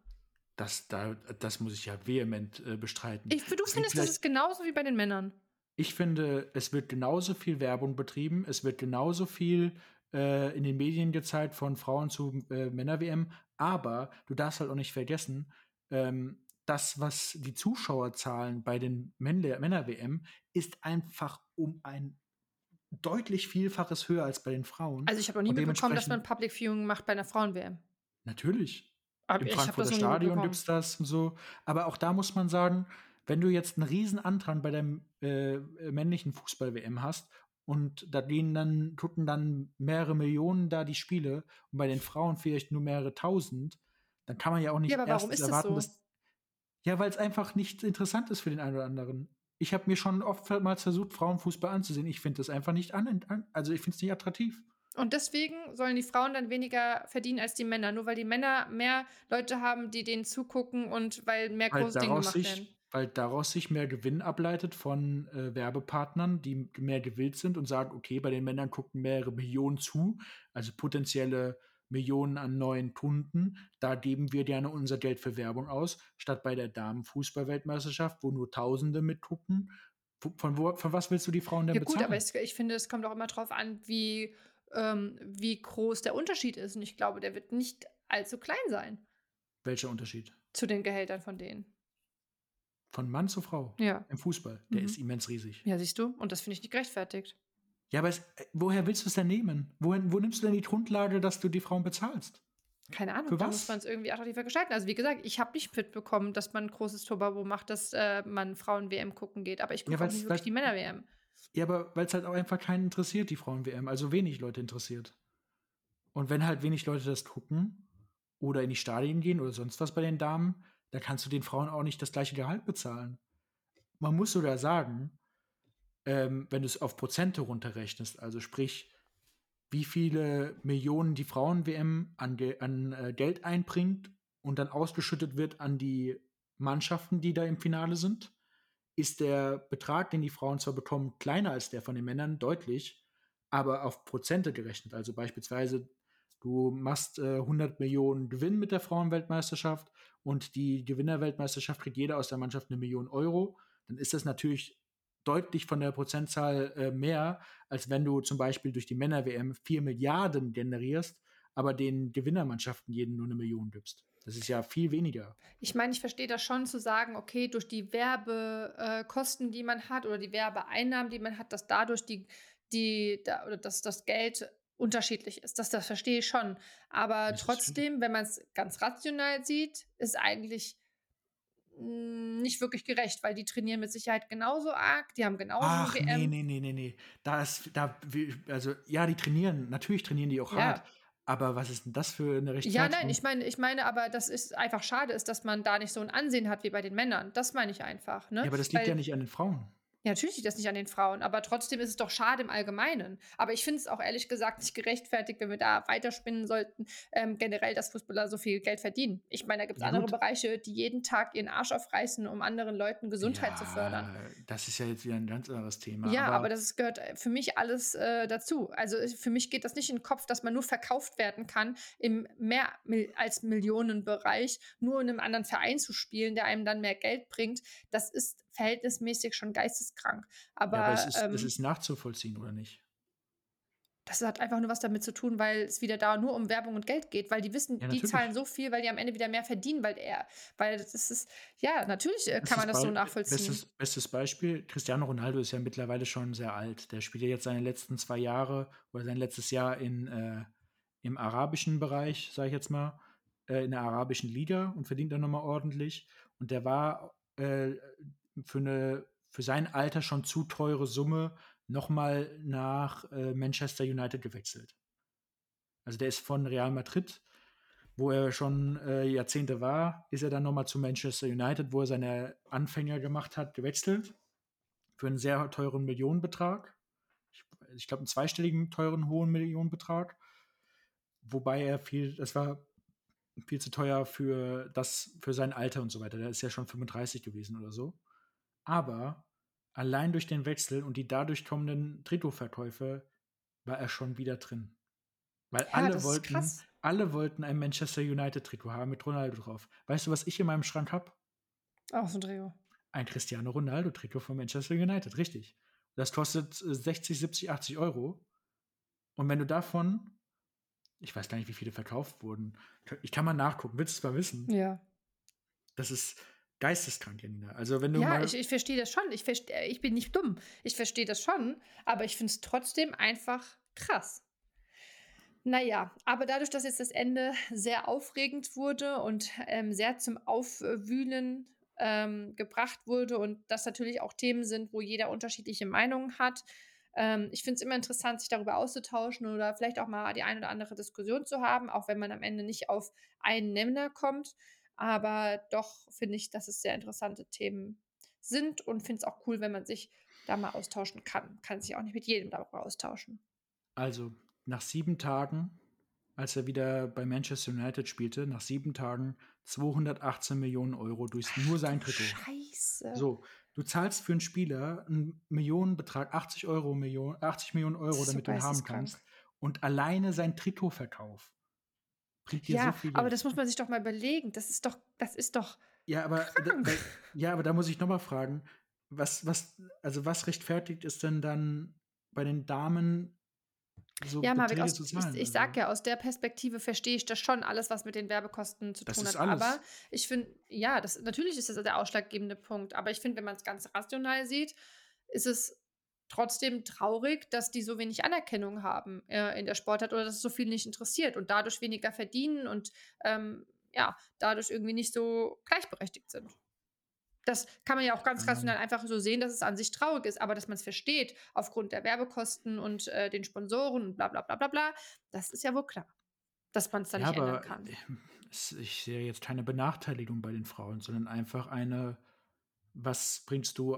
Das, da, das muss ich ja vehement äh, bestreiten. Ich, du es findest, das ist genauso wie bei den Männern. Ich finde, es wird genauso viel Werbung betrieben, es wird genauso viel äh, in den Medien gezeigt von Frauen zu äh, Männer-WM, aber du darfst halt auch nicht vergessen, ähm, das, was die Zuschauerzahlen bei den Männer-WM ist einfach um ein deutlich Vielfaches höher als bei den Frauen. Also ich habe noch nie mitbekommen, dass man Public Viewing macht bei einer Frauen-WM. Natürlich. Aber Im Frankfurter Stadion gibt es das und so. Aber auch da muss man sagen, wenn du jetzt einen riesen Antrag bei der äh, männlichen Fußball-WM hast und da gehen dann, gucken dann mehrere Millionen da die Spiele und bei den Frauen vielleicht nur mehrere tausend, dann kann man ja auch nicht ja, aber warum ist erwarten, so? dass. Ja, weil es einfach nicht interessant ist für den einen oder anderen. Ich habe mir schon oftmals versucht, Frauenfußball anzusehen. Ich finde das einfach nicht an, also ich finde es nicht attraktiv. Und deswegen sollen die Frauen dann weniger verdienen als die Männer, nur weil die Männer mehr Leute haben, die denen zugucken und weil mehr weil große Dinge gemacht sich, werden. Weil daraus sich mehr Gewinn ableitet von äh, Werbepartnern, die mehr gewillt sind und sagen, okay, bei den Männern gucken mehrere Millionen zu, also potenzielle Millionen an neuen Kunden. Da geben wir gerne unser Geld für Werbung aus, statt bei der Damenfußballweltmeisterschaft, wo nur Tausende mitgucken. Von, wo, von was willst du die Frauen denn ja, bezahlen? Ja gut, aber es, ich finde, es kommt auch immer darauf an, wie ähm, wie groß der Unterschied ist. Und ich glaube, der wird nicht allzu klein sein. Welcher Unterschied? Zu den Gehältern von denen. Von Mann zu Frau? Ja. Im Fußball. Der mhm. ist immens riesig. Ja, siehst du? Und das finde ich nicht gerechtfertigt. Ja, aber es, äh, woher willst du es denn nehmen? Wohin, wo nimmst du denn die Grundlage, dass du die Frauen bezahlst? Keine Ahnung, Für da was? muss man es irgendwie attraktiver gestalten. Also wie gesagt, ich habe nicht mitbekommen, dass man ein großes Turbo macht, dass äh, man Frauen-WM gucken geht. Aber ich gucke ja, auch nicht wirklich die Männer-WM. Ja, aber weil es halt auch einfach keinen interessiert, die Frauen-WM. Also wenig Leute interessiert. Und wenn halt wenig Leute das gucken oder in die Stadien gehen oder sonst was bei den Damen, dann kannst du den Frauen auch nicht das gleiche Gehalt bezahlen. Man muss sogar sagen, ähm, wenn du es auf Prozente runterrechnest, also sprich, wie viele Millionen die Frauen-WM an, Ge an äh, Geld einbringt und dann ausgeschüttet wird an die Mannschaften, die da im Finale sind, ist der Betrag, den die Frauen zwar bekommen, kleiner als der von den Männern, deutlich, aber auf Prozente gerechnet. Also beispielsweise, du machst äh, 100 Millionen Gewinn mit der Frauenweltmeisterschaft und die Gewinnerweltmeisterschaft kriegt jeder aus der Mannschaft eine Million Euro, dann ist das natürlich deutlich von der Prozentzahl äh, mehr, als wenn du zum Beispiel durch die Männer-WM 4 Milliarden generierst, aber den Gewinnermannschaften jeden nur eine Million gibst. Das ist ja viel weniger. Ich meine, ich verstehe das schon zu sagen, okay, durch die Werbekosten, äh, die man hat oder die Werbeeinnahmen, die man hat, dass dadurch die, die, da, oder dass das Geld unterschiedlich ist. Das, das verstehe ich schon. Aber das trotzdem, wenn man es ganz rational sieht, ist eigentlich nicht wirklich gerecht, weil die trainieren mit Sicherheit genauso arg, die haben genauso Ach, WM. nee, nee, nee, nee, nee. Da ist, da, also ja, die trainieren, natürlich trainieren die auch ja. hart, aber was ist denn das für eine Rechtfertigung? Ja, nein, ich meine, ich meine aber, dass es einfach schade ist, dass man da nicht so ein Ansehen hat wie bei den Männern. Das meine ich einfach. Ne? Ja, aber das liegt Weil, ja nicht an den Frauen. Ja, natürlich liegt das nicht an den Frauen, aber trotzdem ist es doch schade im Allgemeinen. Aber ich finde es auch ehrlich gesagt nicht gerechtfertigt, wenn wir da weiterspinnen sollten, ähm, generell, dass Fußballer so viel Geld verdienen. Ich meine, da gibt es ja, andere gut. Bereiche, die jeden Tag ihren Arsch aufreißen, um anderen Leuten Gesundheit ja, zu fördern. Das ist ja jetzt wieder ein ganz anderes Thema. Ja, aber, aber das gehört für mich alles äh, dazu. Also für mich geht das nicht in den Kopf, dass man nur verkauft werden kann, im mehr als Millionenbereich, nur in einem anderen Verein zu spielen, der einem dann mehr Geld bringt. Das ist verhältnismäßig schon geisteskrank. Aber, ja, aber es, ist, ähm, es ist nachzuvollziehen, oder nicht? Das hat einfach nur was damit zu tun, weil es wieder da nur um Werbung und Geld geht, weil die wissen, ja, die zahlen so viel, weil die am Ende wieder mehr verdienen, weil er, weil das ist, ja, natürlich äh, kann man das so nachvollziehen. Bestes, bestes Beispiel, Cristiano Ronaldo ist ja mittlerweile schon sehr alt. Der spielt ja jetzt seine letzten zwei Jahre oder sein letztes Jahr in, äh, im arabischen Bereich, sage ich jetzt mal, äh, in der arabischen Liga und verdient dann nochmal ordentlich. Und der war äh, für eine für sein Alter schon zu teure Summe nochmal nach äh, Manchester United gewechselt. Also der ist von Real Madrid, wo er schon äh, Jahrzehnte war, ist er dann nochmal zu Manchester United, wo er seine Anfänger gemacht hat, gewechselt. Für einen sehr teuren Millionenbetrag. Ich, ich glaube, einen zweistelligen, teuren, hohen Millionenbetrag. Wobei er viel, das war viel zu teuer für das, für sein Alter und so weiter. Der ist ja schon 35 gewesen oder so. Aber allein durch den Wechsel und die dadurch kommenden Trikotverkäufe war er schon wieder drin. Weil ja, alle wollten, alle wollten ein Manchester United Trikot haben mit Ronaldo drauf. Weißt du, was ich in meinem Schrank habe? Auch so ein Trikot. Ein Cristiano Ronaldo Trikot von Manchester United, richtig. Das kostet 60, 70, 80 Euro. Und wenn du davon, ich weiß gar nicht, wie viele verkauft wurden, ich kann mal nachgucken, willst du es mal wissen? Ja. Das ist, geisteskrank, Janina. Also wenn du ja, ich, ich verstehe das schon. Ich, versteh, äh, ich bin nicht dumm. Ich verstehe das schon, aber ich finde es trotzdem einfach krass. Naja, aber dadurch, dass jetzt das Ende sehr aufregend wurde und ähm, sehr zum Aufwühlen ähm, gebracht wurde und das natürlich auch Themen sind, wo jeder unterschiedliche Meinungen hat. Ähm, ich finde es immer interessant, sich darüber auszutauschen oder vielleicht auch mal die eine oder andere Diskussion zu haben, auch wenn man am Ende nicht auf einen Nenner kommt. Aber doch finde ich, dass es sehr interessante Themen sind und finde es auch cool, wenn man sich da mal austauschen kann. Kann sich auch nicht mit jedem darüber austauschen. Also, nach sieben Tagen, als er wieder bei Manchester United spielte, nach sieben Tagen 218 Millionen Euro durch Ach, nur sein Trikot. Scheiße. So, du zahlst für einen Spieler einen Millionenbetrag, 80 Euro Million, 80 Millionen Euro, damit so du ihn haben kannst. Und alleine sein Trikotverkauf bringt dir ja, so viel. Aber das muss man sich doch mal überlegen. Das ist doch, das ist doch. Ja, aber, da, da, ja, aber da muss ich nochmal fragen, was, was, also was rechtfertigt es denn dann bei den Damen so ja, Marvin, aus, ich, ich sag also. ja, aus der Perspektive verstehe ich das schon, alles, was mit den Werbekosten zu das tun hat. Alles. Aber ich finde, ja, das, natürlich ist das der ausschlaggebende Punkt. Aber ich finde, wenn man es ganz rational sieht, ist es trotzdem traurig, dass die so wenig Anerkennung haben äh, in der Sportart oder dass es so viel nicht interessiert und dadurch weniger verdienen und ähm, ja, dadurch irgendwie nicht so gleichberechtigt sind. Das kann man ja auch ganz rational einfach so sehen, dass es an sich traurig ist, aber dass man es versteht aufgrund der Werbekosten und äh, den Sponsoren und bla bla bla bla bla, das ist ja wohl klar, dass man es dann ja, nicht ändern kann. Ich sehe jetzt keine Benachteiligung bei den Frauen, sondern einfach eine, was bringst du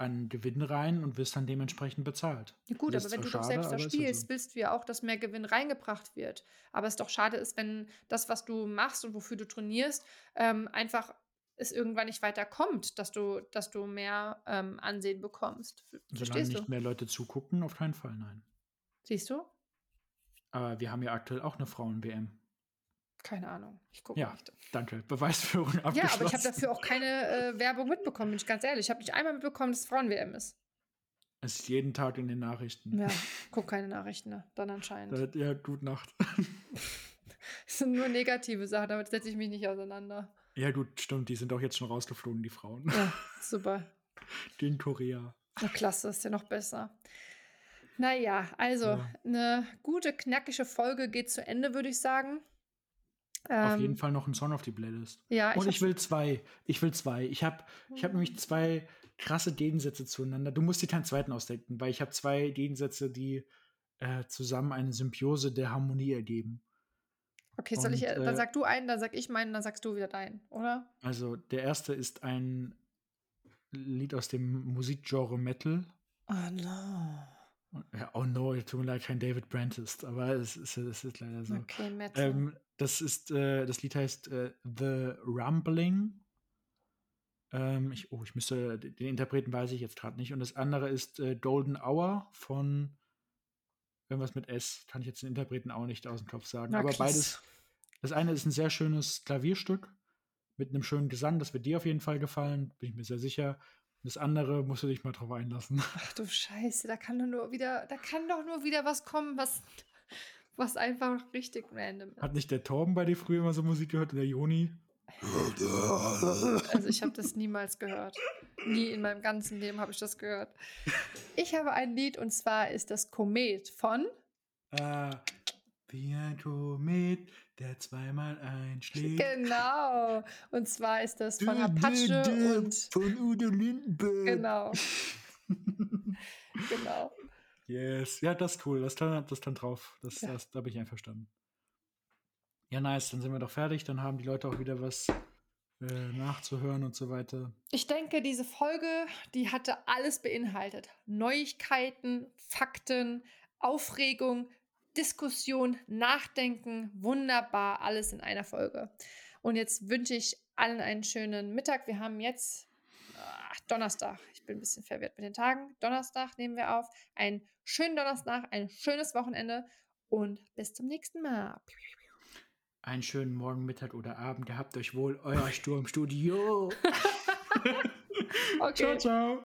an Gewinn rein und wirst dann dementsprechend bezahlt. Ja gut, aber wenn du schade, doch selbst da spielst, so. willst du ja auch, dass mehr Gewinn reingebracht wird. Aber es doch schade ist, wenn das, was du machst und wofür du trainierst, ähm, einfach es irgendwann nicht weiter kommt, dass du, dass du mehr ähm, Ansehen bekommst. Verstehst Solange nicht du? mehr Leute zugucken, auf keinen Fall, nein. Siehst du? Aber wir haben ja aktuell auch eine Frauen-WM. Keine Ahnung. Ich gucke ja, nicht. Danke. Beweisführung abgeschlossen. Ja, aber ich habe dafür auch keine äh, Werbung mitbekommen, bin ich ganz ehrlich. Ich habe nicht einmal mitbekommen, dass Frauen-WM ist. Es ist jeden Tag in den Nachrichten. Ja, guck keine Nachrichten, ne? dann anscheinend. Ja, gute Nacht. das sind nur negative Sachen, damit setze ich mich nicht auseinander. Ja, gut, stimmt. Die sind auch jetzt schon rausgeflogen, die Frauen. Ja, super. Die in Korea. Na, klasse, ist ja noch besser. Naja, also ja. eine gute, knackige Folge geht zu Ende, würde ich sagen. Auf jeden ähm, Fall noch ein Song auf die Playlist. Ja, Und ich, ich will zwei. Ich will zwei. Ich habe ich hab nämlich zwei krasse Gegensätze zueinander. Du musst dir keinen zweiten ausdenken, weil ich habe zwei Gegensätze, die äh, zusammen eine Symbiose der Harmonie ergeben. Okay, soll Und, ich, äh, dann sag du einen, dann sag ich meinen, dann sagst du wieder deinen, oder? Also, der erste ist ein Lied aus dem Musikgenre Metal. Oh no. Oh no, tut mir leid, kein David Brentist, aber es ist, es ist leider so. Okay, Metal. Ähm, das ist, äh, das Lied heißt äh, The Rumbling. Ähm, ich, oh, ich müsste, den Interpreten weiß ich jetzt gerade nicht. Und das andere ist äh, Golden Hour von irgendwas mit S. Kann ich jetzt den Interpreten auch nicht aus dem Kopf sagen. Na, Aber beides, das eine ist ein sehr schönes Klavierstück mit einem schönen Gesang. Das wird dir auf jeden Fall gefallen, bin ich mir sehr sicher. Das andere musst du dich mal drauf einlassen. Ach du Scheiße, da kann doch nur wieder, da kann doch nur wieder was kommen, was, was einfach richtig random ist. Hat nicht der Torben bei dir früher immer so Musik gehört, der Joni? Also ich habe das niemals gehört. Nie in meinem ganzen Leben habe ich das gehört. Ich habe ein Lied und zwar ist das Komet von. Ah, wie ein Komet, der zweimal einschlägt. Genau. Und zwar ist das von Apache du, du, und. Von Udo Lindenberg. Genau. genau. Yes. Ja, das ist cool. Das stand, das stand drauf. Das, ja. das, da bin ich einverstanden. Ja, nice. Dann sind wir doch fertig. Dann haben die Leute auch wieder was äh, nachzuhören und so weiter. Ich denke, diese Folge, die hatte alles beinhaltet. Neuigkeiten, Fakten, Aufregung, Diskussion, Nachdenken, wunderbar, alles in einer Folge. Und jetzt wünsche ich allen einen schönen Mittag. Wir haben jetzt ach, Donnerstag. Ich bin ein bisschen verwirrt mit den Tagen. Donnerstag nehmen wir auf. Einen schönen Donnerstag, ein schönes Wochenende und bis zum nächsten Mal. Einen schönen Morgen, Mittag oder Abend. Gehabt euch wohl, euer Sturmstudio. okay. Ciao, ciao.